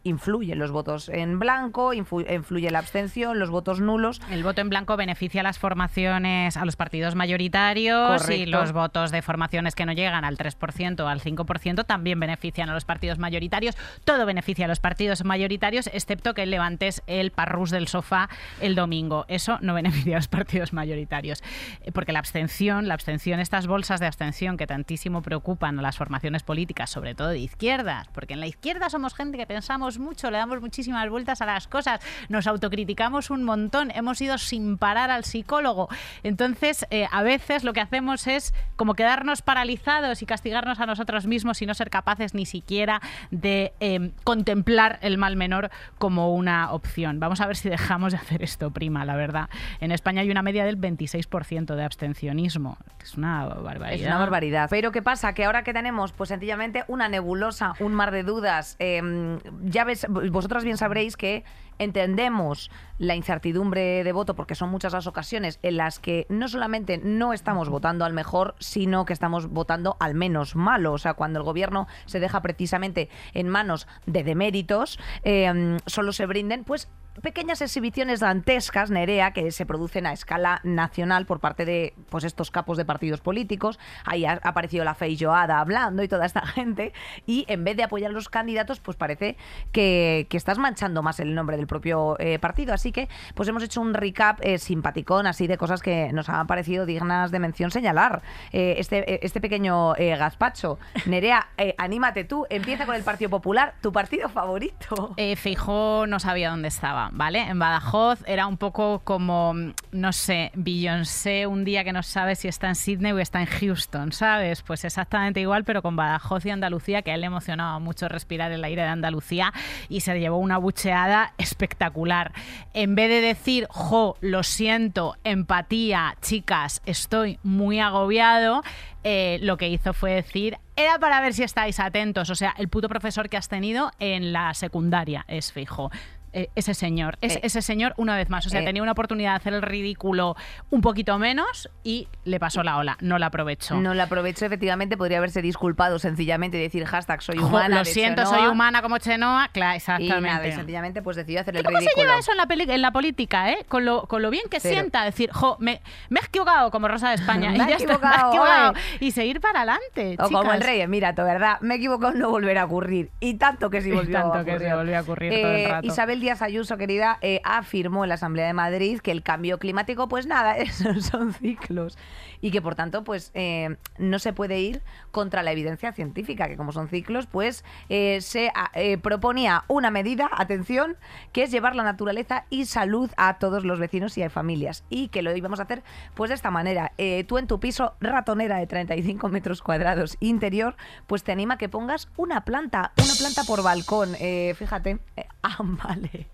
influyen los votos en blanco, influ- influye la abstención, los votos nulos. El voto en blanco beneficia a las formaciones, a los partidos mayoritarios y los votos de formaciones que no llegan al 3% o al 5% también benefician a los partidos mayoritarios. Todo beneficia a los partidos mayoritarios, excepto que levantes el parrús del sofá el domingo. Eso no beneficia a los partidos mayoritarios. Eh, Porque la abstención, la abstención, estas bolsas de abstención que tantísimo preocupan a las formaciones políticas, sobre todo de izquierdas, porque en la izquierda somos gente que pensamos mucho, le damos muchísimas vueltas a las cosas, nos autocriticamos un montón, hemos ido sin parar al psicólogo. Entonces, eh, a veces lo que hacemos es como quedarnos paralizados y castigarnos a nosotros mismos y no ser capaces ni siquiera de eh, contemplar el mal menor como una opción. Vamos a ver si dejamos de hacer esto, prima, la verdad. En España hay una media del 26% de abstencionismo, es una barbaridad. Es una barbaridad. Pero ¿qué pasa? Que ahora que tenemos, pues sencillamente una nebulosa, un mar de dudas, eh, ya ya ves, vosotras bien sabréis que entendemos la incertidumbre de voto porque son muchas las ocasiones en las que no solamente no estamos votando al mejor, sino que estamos votando al menos malo. O sea, cuando el gobierno se deja precisamente en manos de deméritos, eh, solo se brinden pues pequeñas exhibiciones dantescas, Nerea, que se producen a escala nacional por parte de pues estos capos de partidos políticos. Ahí ha aparecido la Joada hablando y toda esta gente. Y en vez de apoyar a los candidatos, pues parece que, que estás manchando más el nombre del propio eh, partido. Así que, pues hemos hecho un recap eh, simpaticón, así de cosas que nos han parecido dignas de mención señalar. Eh, este, este pequeño gazpacho. Nerea, anímate tú, empieza con el Partido Popular, tu partido favorito. Feijó no sabía dónde estaba. ¿Vale? En Badajoz era un poco como, no sé, Beyoncé un día que no sabe si está en Sydney o está en Houston, ¿sabes? Pues exactamente igual, pero con Badajoz y Andalucía, que a él le emocionaba mucho respirar el aire de Andalucía y se llevó una bucheada espectacular. En vez de decir, jo, lo siento, empatía, chicas, estoy muy agobiado, eh, lo que hizo fue decir, era para ver si estáis atentos, o sea, el puto profesor que has tenido en la secundaria es fijo. Eh, ese señor. Es, eh. ese señor, una vez más. O sea, eh. tenía una oportunidad de hacer el ridículo un poquito menos y le pasó la ola. No la aprovechó. No la aprovechó, efectivamente. Podría haberse disculpado sencillamente y decir hashtag soy humana. lo siento, soy humana como Chenoa. Claro, exactamente. Y nada, y sencillamente pues decidió hacer el ¿Cómo ridículo. se lleva eso en la, en la política, eh? Con lo, con lo bien que sienta decir, jo, me, me he equivocado como Rosa de España. me, y ya equivocado, está, Y seguir para adelante. O como el rey, mira, tu verdad, me he equivocado, no volverá a ocurrir. Y tanto que sí volvió tanto a ocurrir. que sí volvió a ocurrir todo el rato. Isabel Díaz Ayuso, querida eh, afirmó en la Asamblea de Madrid que el cambio climático, pues nada, esos son ciclos y que por tanto, pues eh, no se puede ir contra la evidencia científica, que como son ciclos, pues eh, se proponía una medida, atención, que es llevar la naturaleza y salud a todos los vecinos y a familias y que lo íbamos a hacer pues de esta manera. tú en tu piso ratonera de 35 metros cuadrados interior, pues te anima a que pongas una planta, una planta por balcón. fíjate, ah, vale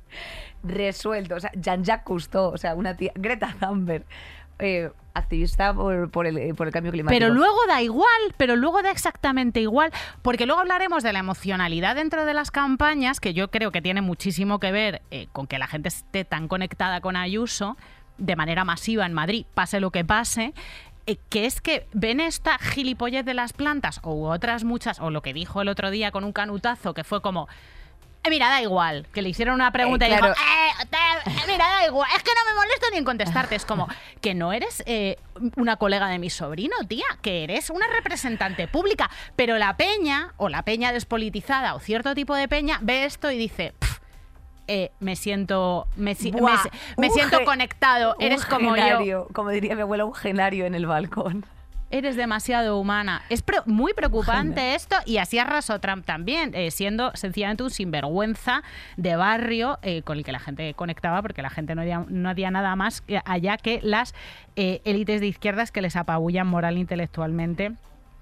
resuelto. O sea, Jean-Jacques Cousteau, o sea, una tía, Greta Thunberg. Eh, activista por, el, por, el, cambio climático. Pero luego da igual, pero luego da exactamente igual, porque luego hablaremos de la emocionalidad dentro de las campañas, que yo creo que tiene muchísimo que ver eh, con que la gente esté tan conectada con Ayuso de manera masiva en Madrid, pase lo que pase, eh, que es que ven esta gilipollez de las plantas u otras muchas, o lo que dijo el otro día con un canutazo, que fue como eh, mira, da igual. Que le hicieron una pregunta y dijo, eh, eh, mira, da igual. Es que no me molesto ni en contestarte. Es como que no eres una colega de mi sobrino, tía, que eres una representante pública. Pero la peña, o la peña despolitizada, o cierto tipo de peña, ve esto y dice, me siento me, siento conectado. Eres como yo. Como diría mi abuela, un genario en el balcón eres demasiado humana. Es muy preocupante esto y así arrasó Trump también, eh, siendo sencillamente un sinvergüenza de barrio eh, con el que la gente conectaba porque la gente no había, no nada más allá que las eh, élites de izquierdas que les apabullan moral e intelectualmente.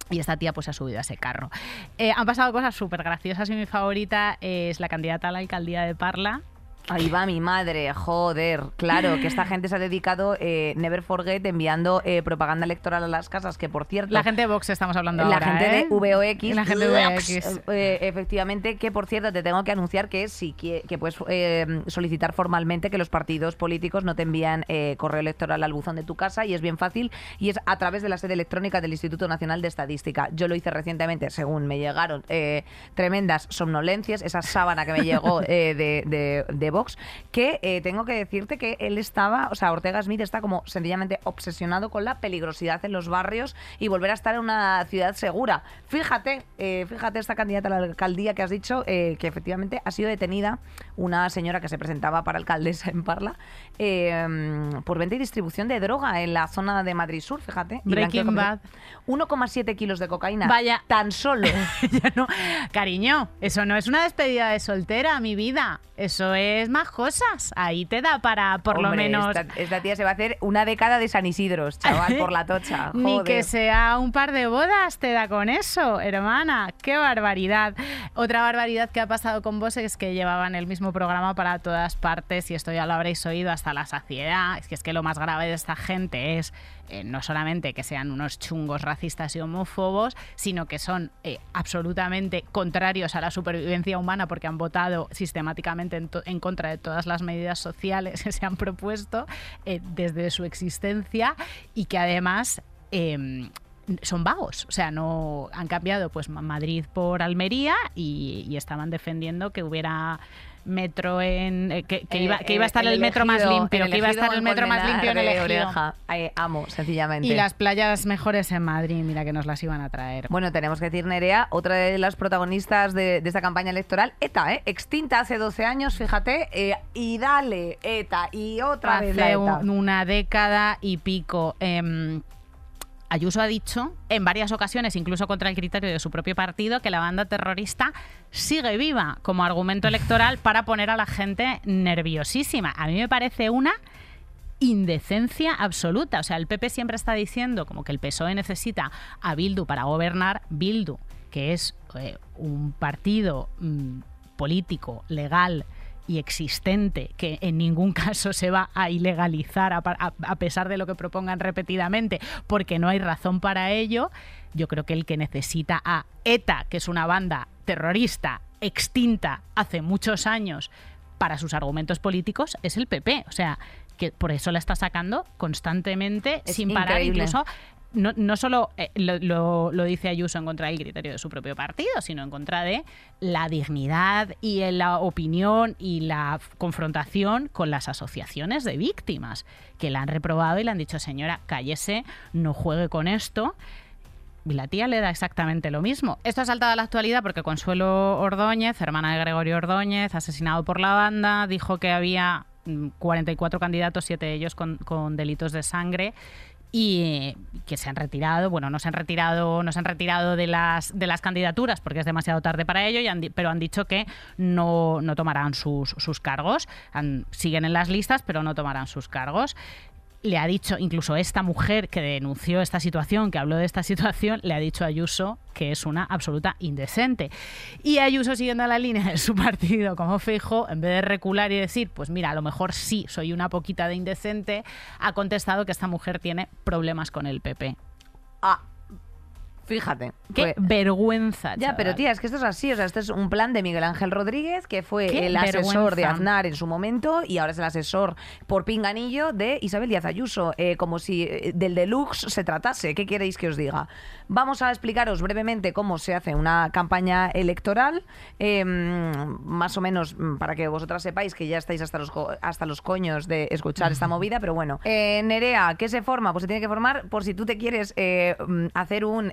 Y esta tía pues ha subido a ese carro. han pasado cosas súper graciosas y mi favorita es la candidata a la alcaldía de Parla, Ahí va mi madre, joder. Claro, que esta gente se ha dedicado, eh, never forget, enviando eh, propaganda electoral a las casas, que por cierto... La gente de Vox estamos hablando la ahora, gente de ¿eh? VOX. La gente de VOX. efectivamente, que por cierto, te tengo que anunciar que sí, que, que puedes solicitar formalmente que los partidos políticos no te envían correo electoral al buzón de tu casa y es bien fácil y es a través de la sede electrónica del Instituto Nacional de Estadística. Yo lo hice recientemente, según me llegaron tremendas somnolencias, esa sábana que me llegó de, de, de Vox, que eh, tengo que decirte que él estaba, o sea, Ortega Smith está como sencillamente obsesionado con la peligrosidad en los barrios y volver a estar en una ciudad segura. Fíjate, eh, fíjate esta candidata a la alcaldía que has dicho, eh, que efectivamente ha sido detenida una señora que se presentaba para alcaldesa en Parla por venta y distribución de droga en la zona de Madrid Sur, fíjate. Breaking Bad. 1,7 kilos de cocaína. Vaya. Tan solo. no. Cariño, eso no es una despedida de soltera, mi vida. Eso es más cosas. Ahí te da para, por lo menos. Esta, tía se va a hacer una década de San Isidro, chaval, por la tocha. Ni que sea un par de bodas te da con eso, hermana. Qué barbaridad. Otra barbaridad que ha pasado con vos es que llevaban el mismo programa para todas partes y esto ya lo habréis oído hasta la saciedad. Es que es que lo más grave de esta gente es eh, no solamente que sean unos chungos racistas y homófobos, sino que son eh, absolutamente contrarios a la supervivencia humana porque han votado sistemáticamente en, contra de todas las medidas sociales que se han propuesto eh, desde su existencia y que además em, son vagos, o sea, no han cambiado pues Madrid por Almería y, estaban defendiendo que hubiera metro en eh, que, iba, que iba a estar el, metro más limpio, que iba a estar el metro más limpio en el Oreja. amo, sencillamente. Y las playas mejores en Madrid, mira que nos las iban a traer. Bueno, tenemos que decir, Nerea, otra de las protagonistas de, esta campaña electoral, ETA, ¿eh? extinta hace 12 años, fíjate, eh, y dale, ETA, y otra hace vez ETA. una década y pico. Em, Ayuso ha dicho en varias ocasiones, incluso contra el criterio de su propio partido, que la banda terrorista sigue viva como argumento electoral para poner a la gente nerviosísima. A mí me parece una indecencia absoluta. O sea, el PP siempre está diciendo como que el PSOE necesita a Bildu para gobernar. Bildu, que es eh, un partido mm, político, legal, y existente que en ningún caso se va a ilegalizar a, pesar de lo que propongan repetidamente porque no hay razón para ello, yo creo que el que necesita a ETA, que es una banda terrorista extinta hace muchos años para sus argumentos políticos, es el PP. O sea, que por eso la está sacando constantemente sin parar, incluso no, no solo eh, lo, dice Ayuso en contra del criterio de su propio partido, sino en contra de la dignidad y la opinión y la confrontación con las asociaciones de víctimas, que la han reprobado y le han dicho, señora, cállese, no juegue con esto. Y la tía le da exactamente lo mismo. Esto ha saltado a la actualidad porque Consuelo Ordóñez, hermana de Gregorio Ordóñez, asesinado por la banda, dijo que había 44 mm, candidatos, siete de ellos con, con delitos de sangre y que se han retirado, bueno, no se han retirado, no se han retirado de las de las candidaturas porque es demasiado tarde para ello, pero han dicho que no, no tomarán sus, sus cargos, siguen en las listas, pero no tomarán sus cargos le ha dicho, incluso esta mujer que denunció esta situación, que habló de esta situación, le ha dicho a Ayuso que es una absoluta indecente. Y Ayuso, siguiendo la línea de su partido como fijo, en vez de recular y decir, pues mira, a lo mejor sí, soy una poquita de indecente, ha contestado que esta mujer tiene problemas con el PP. Ah, Fíjate. Qué vergüenza. Ya, pero tía, es que esto es así. O sea, este es un plan de Miguel Ángel Rodríguez, que fue el asesor de Aznar en su momento y ahora es el asesor por pinganillo de Isabel Díaz Ayuso. Eh, como si eh, del deluxe se tratase. ¿Qué queréis que os diga? Vamos a explicaros brevemente cómo se hace una campaña electoral. Em, más o menos mm, para que vosotras sepáis que ya estáis hasta los, hasta los coños de escuchar esta movida. Pero bueno, eh, Nerea, ¿qué se forma? Pues se tiene que formar por si tú te quieres mm, hacer un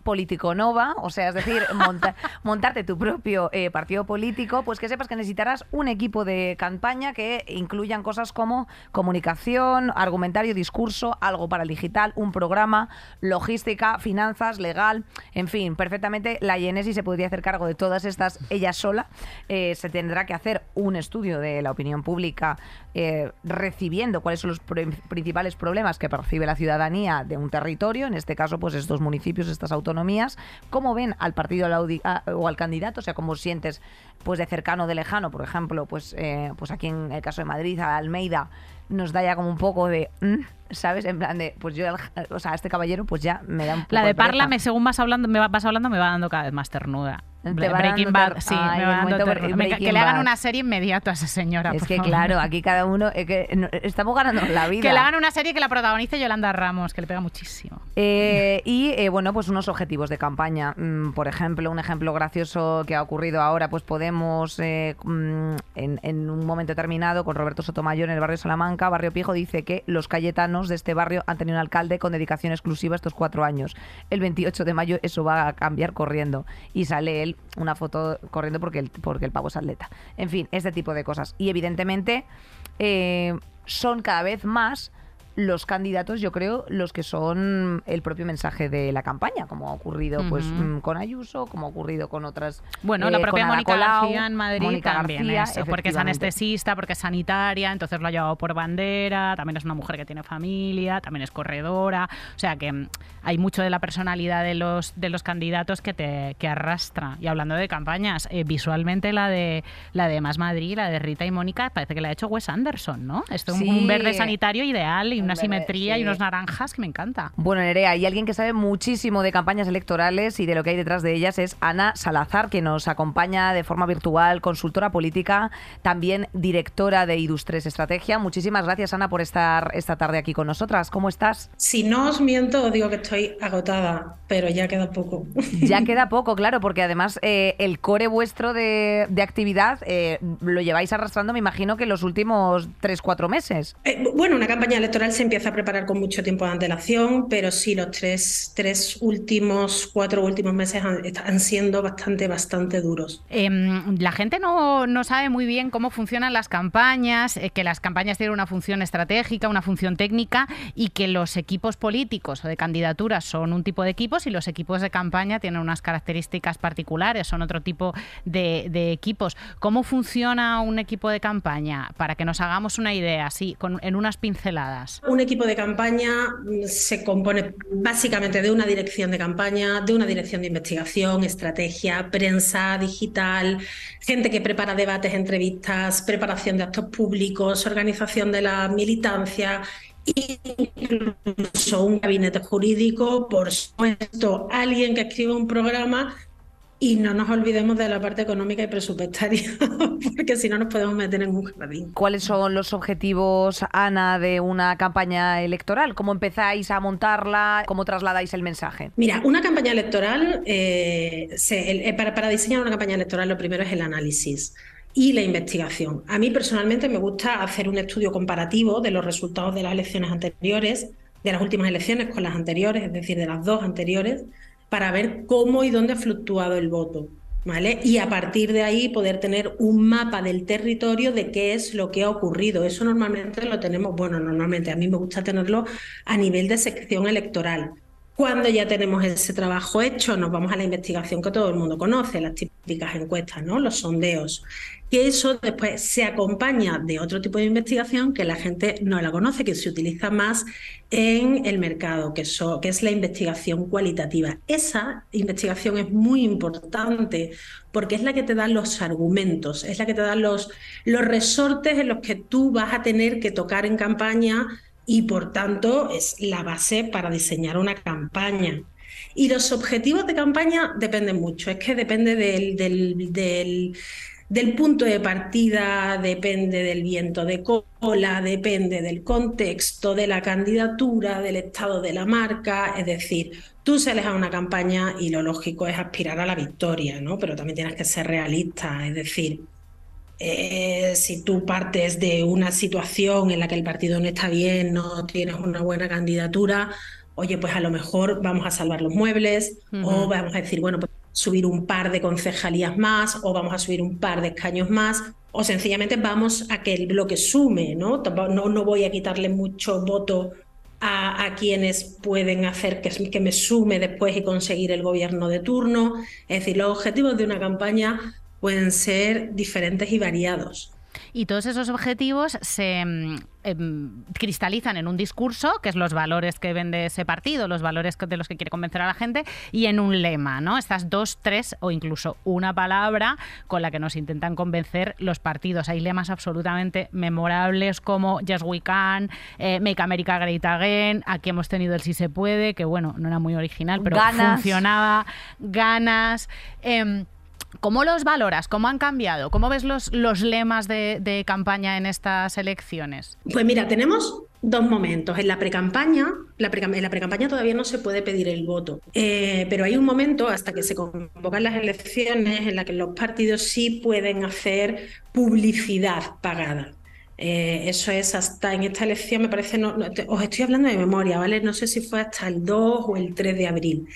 político nova, o sea, es decir, montarte tu propio eh, partido político, pues que sepas que necesitarás un equipo de campaña que incluyan cosas como comunicación, argumentario, discurso, algo para el digital, un programa, logística, finanzas, legal, en fin, perfectamente la Genesi se podría hacer cargo de todas estas ella sola. Eh, se tendrá que hacer un estudio de la opinión pública eh, recibiendo cuáles son los principales problemas que percibe la ciudadanía de un territorio, en este caso, pues estos municipios, estas autonomías, cómo ven al partido o al candidato, o sea, cómo sientes pues de cercano, de lejano, por ejemplo, pues, eh, pues aquí en el caso de Madrid, a Almeida, nos da ya como un poco de, mm, ¿sabes? En plan de, pues yo, o sea, este caballero, pues ya me da un poco La de, Parla, me, según vas hablando, me vas hablando, me va dando cada vez más ternura. Breaking Bad, sí, me va dando Que le hagan una serie inmediato a esa señora. Es que claro, aquí cada uno, que estamos ganando la vida. Que le hagan una serie que la protagonice Yolanda Ramos, que le pega muchísimo. Eh, y eh, bueno, pues unos objetivos de campaña. Mm, por ejemplo, un ejemplo gracioso que ha ocurrido ahora, pues Podemos, eh, mm, en, en, un momento determinado, con Roberto Sotomayor en el barrio Salamanca, Barrio Pijo, dice que los cayetanos de este barrio han tenido un alcalde con dedicación exclusiva estos cuatro años. El 28 de mayo eso va a cambiar corriendo. Y sale él una foto corriendo porque el, porque el pavo es atleta. En fin, este tipo de cosas. Y evidentemente eh, son cada vez más los candidatos, yo creo, los que son el propio mensaje de la campaña, como ha ocurrido pues mm, con Ayuso, como ha ocurrido con otras. Bueno, la propia Mónica García en Madrid también eso, porque es anestesista, porque es sanitaria, entonces lo ha llevado por bandera, también es una mujer que tiene familia, también es corredora, o sea que mm, hay mucho de la personalidad de los de los candidatos que te que arrastra. Y hablando de campañas, eh, visualmente la de la de Más Madrid, la de Rita y Mónica, parece que la ha hecho Wes Anderson, ¿no? Esto es un verde sanitario ideal y una simetría y unos naranjas que me encanta. Bueno, Nerea, y alguien que sabe muchísimo de campañas electorales y de lo que hay detrás de ellas es Ana Salazar, que nos acompaña de forma virtual, consultora política, también directora de Idustres Estrategia. Muchísimas gracias, Ana, por estar esta tarde aquí con nosotras. ¿Cómo estás? Si no os miento, os digo que estoy agotada, pero ya queda poco. Ya queda poco, claro, porque además eh, el core vuestro de, actividad eh, lo lleváis arrastrando, me imagino que los últimos tres, cuatro meses. Eh, bueno, una campaña electoral se empieza a preparar con mucho tiempo de antelación, pero sí, los tres, tres últimos, cuatro últimos meses han, siendo bastante, bastante duros. Em, la gente no, no, sabe muy bien cómo funcionan las campañas, eh, que las campañas tienen una función estratégica, una función técnica y que los equipos políticos o de candidaturas son un tipo de equipos y los equipos de campaña tienen unas características particulares, son otro tipo de, de equipos. ¿Cómo funciona un equipo de campaña? Para que nos hagamos una idea, sí, con, en unas pinceladas. Un equipo de campaña mm, se compone básicamente de una dirección de campaña, de una dirección de investigación, estrategia, prensa, digital, gente que prepara debates, entrevistas, preparación de actos públicos, organización de la militancia incluso un gabinete jurídico, por supuesto, alguien que escribe un programa y no nos olvidemos de la parte económica y presupuestaria, porque si no nos podemos meter en un jardín. ¿Cuáles son los objetivos, Ana, de una campaña electoral? ¿Cómo empezáis a montarla? ¿Cómo trasladáis el mensaje? Mira, una campaña electoral, eh, eh, para, para diseñar una campaña electoral lo primero es el análisis y la investigación. A mí personalmente me gusta hacer un estudio comparativo de los resultados de las elecciones anteriores, de las últimas elecciones con las anteriores, es decir, de las dos anteriores, para ver cómo y dónde ha fluctuado el voto. ¿Vale? Y a partir de ahí poder tener un mapa del territorio de qué es lo que ha ocurrido. Eso normalmente lo tenemos, bueno, normalmente a mí me gusta tenerlo a nivel de sección electoral. Cuando ya tenemos ese trabajo hecho, nos vamos a la investigación que todo el mundo conoce, las típicas encuestas, ¿no? Los sondeos que eso después se acompaña de otro tipo de investigación que la gente no la conoce, que se utiliza más en el mercado, que, es la investigación cualitativa. Esa investigación es muy importante porque es la que te da los argumentos, es la que te da los, los resortes en los que tú vas a tener que tocar en campaña y por tanto es la base para diseñar una campaña. Y los objetivos de campaña dependen mucho, es que depende del punto de partida, depende del viento de cola, depende del contexto, de la candidatura, del estado de la marca. Es decir, tú sales a una campaña y lo lógico es aspirar a la victoria, ¿no? Pero también tienes que ser realista. Es decir, eh, si tú partes de una situación en la que el partido no está bien, no tienes una buena candidatura, oye, pues a lo mejor vamos a salvar los muebles o vamos a decir, bueno, pues subir un par de concejalías más o vamos a subir un par de escaños más o sencillamente vamos a que el bloque sume, ¿no? No, no voy a quitarle mucho voto a, a quienes pueden hacer que, que, me sume después y conseguir el gobierno de turno. Es decir, los objetivos de una campaña pueden ser diferentes y variados. Y todos esos objetivos se mm, em, cristalizan en un discurso, que es los valores que vende ese partido, los valores de los que quiere convencer a la gente, y en un lema, ¿no? Estas dos, tres o incluso una palabra con la que nos intentan convencer los partidos. Hay lemas absolutamente memorables como Just We Can, eh, Make America Great Again, aquí hemos tenido el Si Se Puede, que bueno, no era muy original, pero funcionaba, ganas. Em, ¿Cómo los valoras? ¿Cómo han cambiado? ¿Cómo ves los, los lemas de, campaña en estas elecciones? Pues mira, tenemos dos momentos. En la precampaña, la en la precampaña todavía no se puede pedir el voto, eh, pero hay un momento hasta que se convocan las elecciones en la que los partidos sí pueden hacer publicidad pagada. Eh, eso es hasta en esta elección, me parece, no, os estoy hablando de memoria, ¿vale? No sé si fue hasta el 2 o el 3 de abril.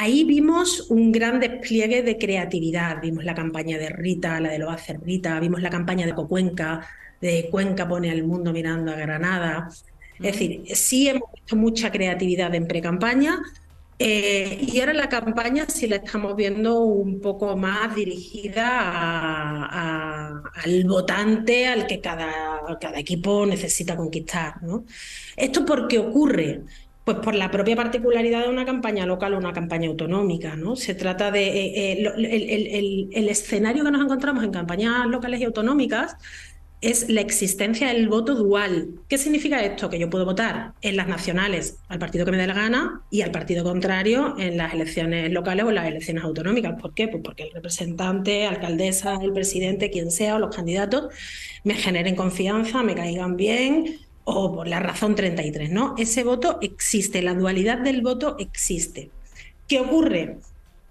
Ahí vimos un gran despliegue de creatividad. Vimos la campaña de Rita, la de lo hace Rita, vimos la campaña de Cocuenca, de Cuenca pone al mundo mirando a Granada. Es decir, sí hemos visto mucha creatividad en pre-campaña, eh, y ahora la campaña sí la estamos viendo un poco más dirigida al votante, al que cada, cada equipo necesita conquistar. ¿no? ¿Esto por qué ocurre? Pues por la propia particularidad de una campaña local o una campaña autonómica. ¿no? Se trata de. Eh, eh, el, el escenario que nos encontramos en campañas locales y autonómicas es la existencia del voto dual. ¿Qué significa esto? Que yo puedo votar en las nacionales al partido que me dé la gana y al partido contrario en las elecciones locales o en las elecciones autonómicas. ¿Por qué? Pues porque el representante, alcaldesa, el presidente, quien sea, o los candidatos me generen confianza, me caigan bien o por la razón 33, ¿no? Ese voto existe, la dualidad del voto existe. ¿Qué ocurre?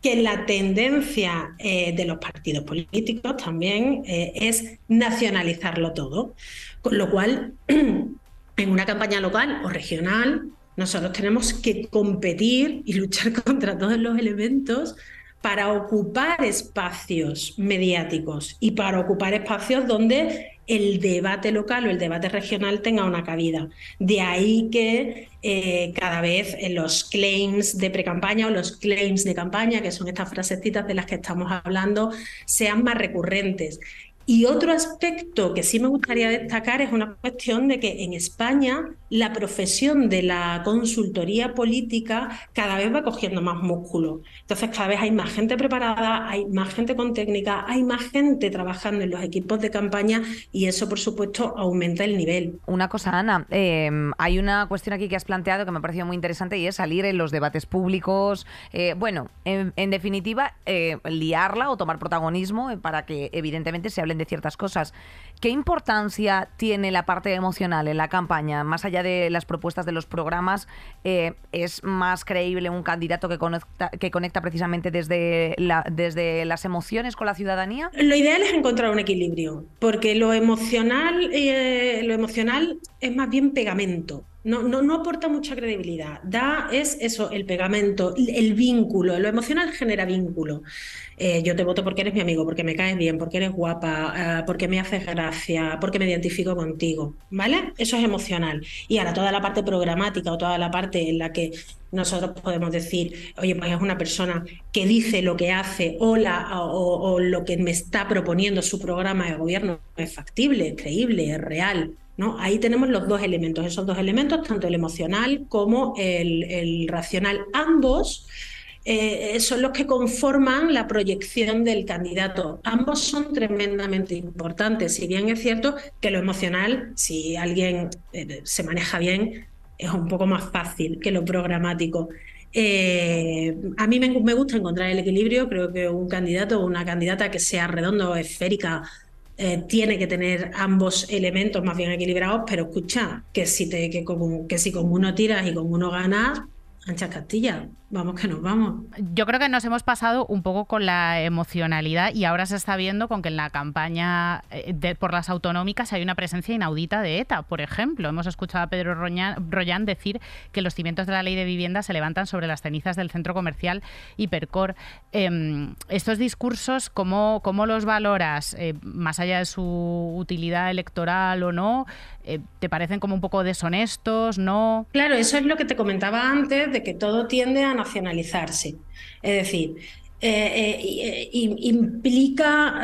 que la tendencia eh, de los partidos políticos también eh, es nacionalizarlo todo, con lo cual en una campaña local o regional nosotros tenemos que competir y luchar contra todos los elementos para ocupar espacios mediáticos y para ocupar espacios donde el debate local o el debate regional tenga una cabida. De ahí que eh, cada vez los claims de pre-campaña o los claims de campaña, que son estas frasecitas de las que estamos hablando, sean más recurrentes. Y otro aspecto que sí me gustaría destacar es una cuestión de que en España la profesión de la consultoría política cada vez va cogiendo más músculo. Entonces cada vez hay más gente preparada, hay más gente con técnica, hay más gente trabajando en los equipos de campaña y eso por supuesto aumenta el nivel. Una cosa, Ana, em, hay una cuestión aquí que has planteado que me ha parecido muy interesante y es salir en los debates públicos. Eh, bueno, en, definitiva, eh, liarla o tomar protagonismo para que evidentemente se hablen de ciertas cosas. ¿Qué importancia tiene la parte emocional en la campaña? Más allá de las propuestas de los programas, eh, ¿es más creíble un candidato que conecta, que conecta precisamente desde, desde las emociones con la ciudadanía? Lo ideal es encontrar un equilibrio, porque lo emocional, eh, lo emocional es más bien pegamento. No, no, no, aporta mucha credibilidad. Da, es eso, el pegamento, el vínculo. Lo emocional genera vínculo. Eh, yo te voto porque eres mi amigo, porque me caes bien, porque eres guapa, eh, porque me haces gracia, porque me identifico contigo, ¿vale? Eso es emocional. Y ahora toda la parte programática o toda la parte en la que nosotros podemos decir, oye, pues es una persona que dice lo que hace o, o, lo que me está proponiendo su programa de gobierno es factible, es creíble, es real. ¿No? Ahí tenemos los dos elementos, esos dos elementos, tanto el emocional como el, el racional, ambos eh, son los que conforman la proyección del candidato. Ambos son tremendamente importantes, si bien es cierto que lo emocional, si alguien eh, se maneja bien, es un poco más fácil que lo programático. Eh, a mí me, gusta encontrar el equilibrio, creo que un candidato o una candidata que sea redondo o esférica tiene que tener ambos elementos más bien equilibrados, pero escucha, que si, te, que, que si con uno tiras y con uno ganas, Ancha Castilla, vamos que nos vamos. Yo creo que nos hemos pasado un poco con la emocionalidad y ahora se está viendo con que en la campaña eh, por las autonómicas hay una presencia inaudita de ETA, por ejemplo. Hemos escuchado a Pedro Rollán decir que los cimientos de la ley de vivienda se levantan sobre las cenizas del centro comercial Hipercor. Em, estos discursos, ¿cómo, cómo los valoras? Eh, más allá de su utilidad electoral o no, eh, ¿te parecen como un poco deshonestos? ¿No? Claro, eso es lo que te comentaba antes, de que todo tiende a nacionalizarse. Es decir, eh, eh, implica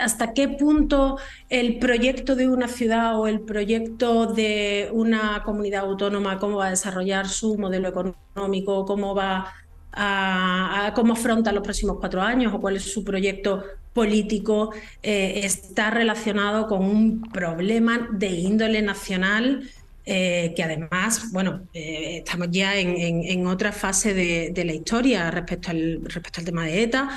hasta qué punto el proyecto de una ciudad o el proyecto de una comunidad autónoma, cómo va a desarrollar su modelo económico, cómo va a, cómo afronta los próximos cuatro años o cuál es su proyecto político eh, está relacionado con un problema de índole nacional eh, que además, bueno, eh, estamos ya en, otra fase de, la historia respecto al, respecto al tema de ETA.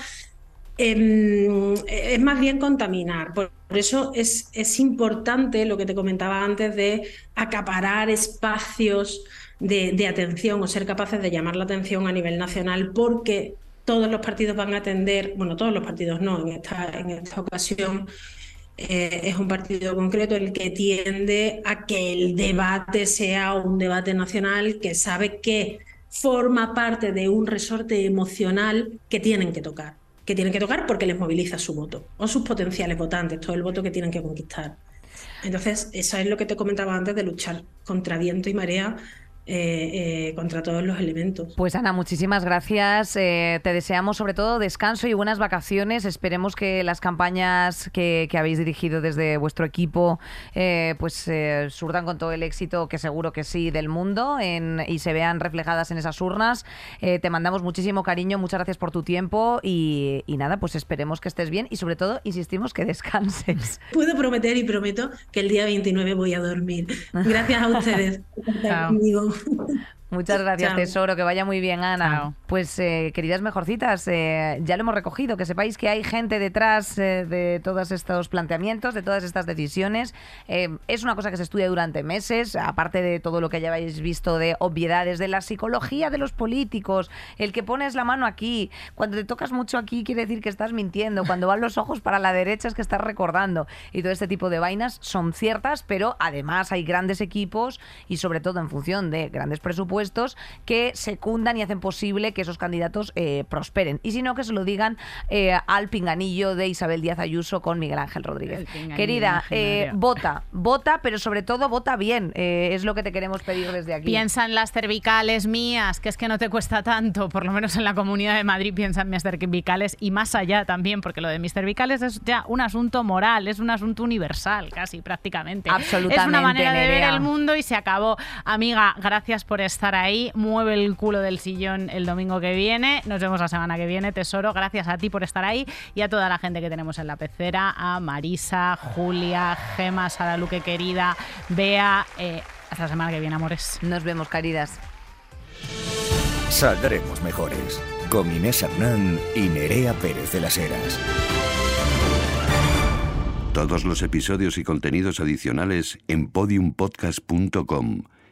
Em, es más bien contaminar. Por, eso es, es importante lo que te comentaba antes de acaparar espacios de, de, atención o ser capaces de llamar la atención a nivel nacional porque todos los partidos van a atender, bueno, todos los partidos no, en esta, en esta ocasión eh, es un partido concreto el que tiende a que el debate sea un debate nacional que sabe que forma parte de un resorte emocional que tienen que tocar, que tienen que tocar porque les moviliza su voto o sus potenciales votantes, todo el voto que tienen que conquistar. Entonces, eso es lo que te comentaba antes de luchar contra viento y marea eh, eh, contra todos los elementos. Pues Ana, muchísimas gracias. Eh, te deseamos sobre todo descanso y buenas vacaciones. Esperemos que las campañas que, habéis dirigido desde vuestro equipo pues surdan con todo el éxito, que seguro que sí, del mundo y se vean reflejadas en esas urnas. te mandamos muchísimo cariño, muchas gracias por tu tiempo y, nada, pues esperemos que estés bien y sobre todo insistimos que descanses. Puedo prometer y prometo que el día 29 voy a dormir. Gracias a ustedes. Conmigo. 呵呵。Muchas gracias, Tesoro. Que vaya muy bien, Ana. Pues, eh, queridas mejorcitas, eh, ya lo hemos recogido. Que sepáis que hay gente detrás eh, de todos estos planteamientos, de todas estas decisiones. es una cosa que se estudia durante meses, aparte de todo lo que hayáis visto de obviedades, de la psicología de los políticos. El que pones la mano aquí, cuando te tocas mucho aquí, quiere decir que estás mintiendo. Cuando van los ojos para la derecha, es que estás recordando. Y todo este tipo de vainas son ciertas, pero además hay grandes equipos y, sobre todo, en función de grandes presupuestos que secundan y hacen posible que esos candidatos eh, prosperen. Y si no, que se lo digan eh, al pinganillo de Isabel Díaz Ayuso con Miguel Ángel Rodríguez. Querida, eh, vota, vota, pero sobre todo vota bien. es lo que te queremos pedir desde aquí. Piensa en las cervicales mías, que es que no te cuesta tanto, por lo menos en la Comunidad de Madrid piensa en mis cervicales y más allá también, porque lo de mis cervicales es ya un asunto moral, es un asunto universal casi prácticamente. Absolutamente. Es una manera de ver el mundo y se acabó. Amiga, gracias por estar ahí. Mueve el culo del sillón el domingo que viene. Nos vemos la semana que viene, tesoro. Gracias a ti por estar ahí y a toda la gente que tenemos en la pecera, a Marisa, Julia, Gema, Sara Luque querida, Bea. Eh, hasta la semana que viene, amores. Nos vemos, queridas. Saldremos mejores. Con Inés Hernán y Nerea Pérez de las Heras. Todos los episodios y contenidos adicionales en podiumpodcast.com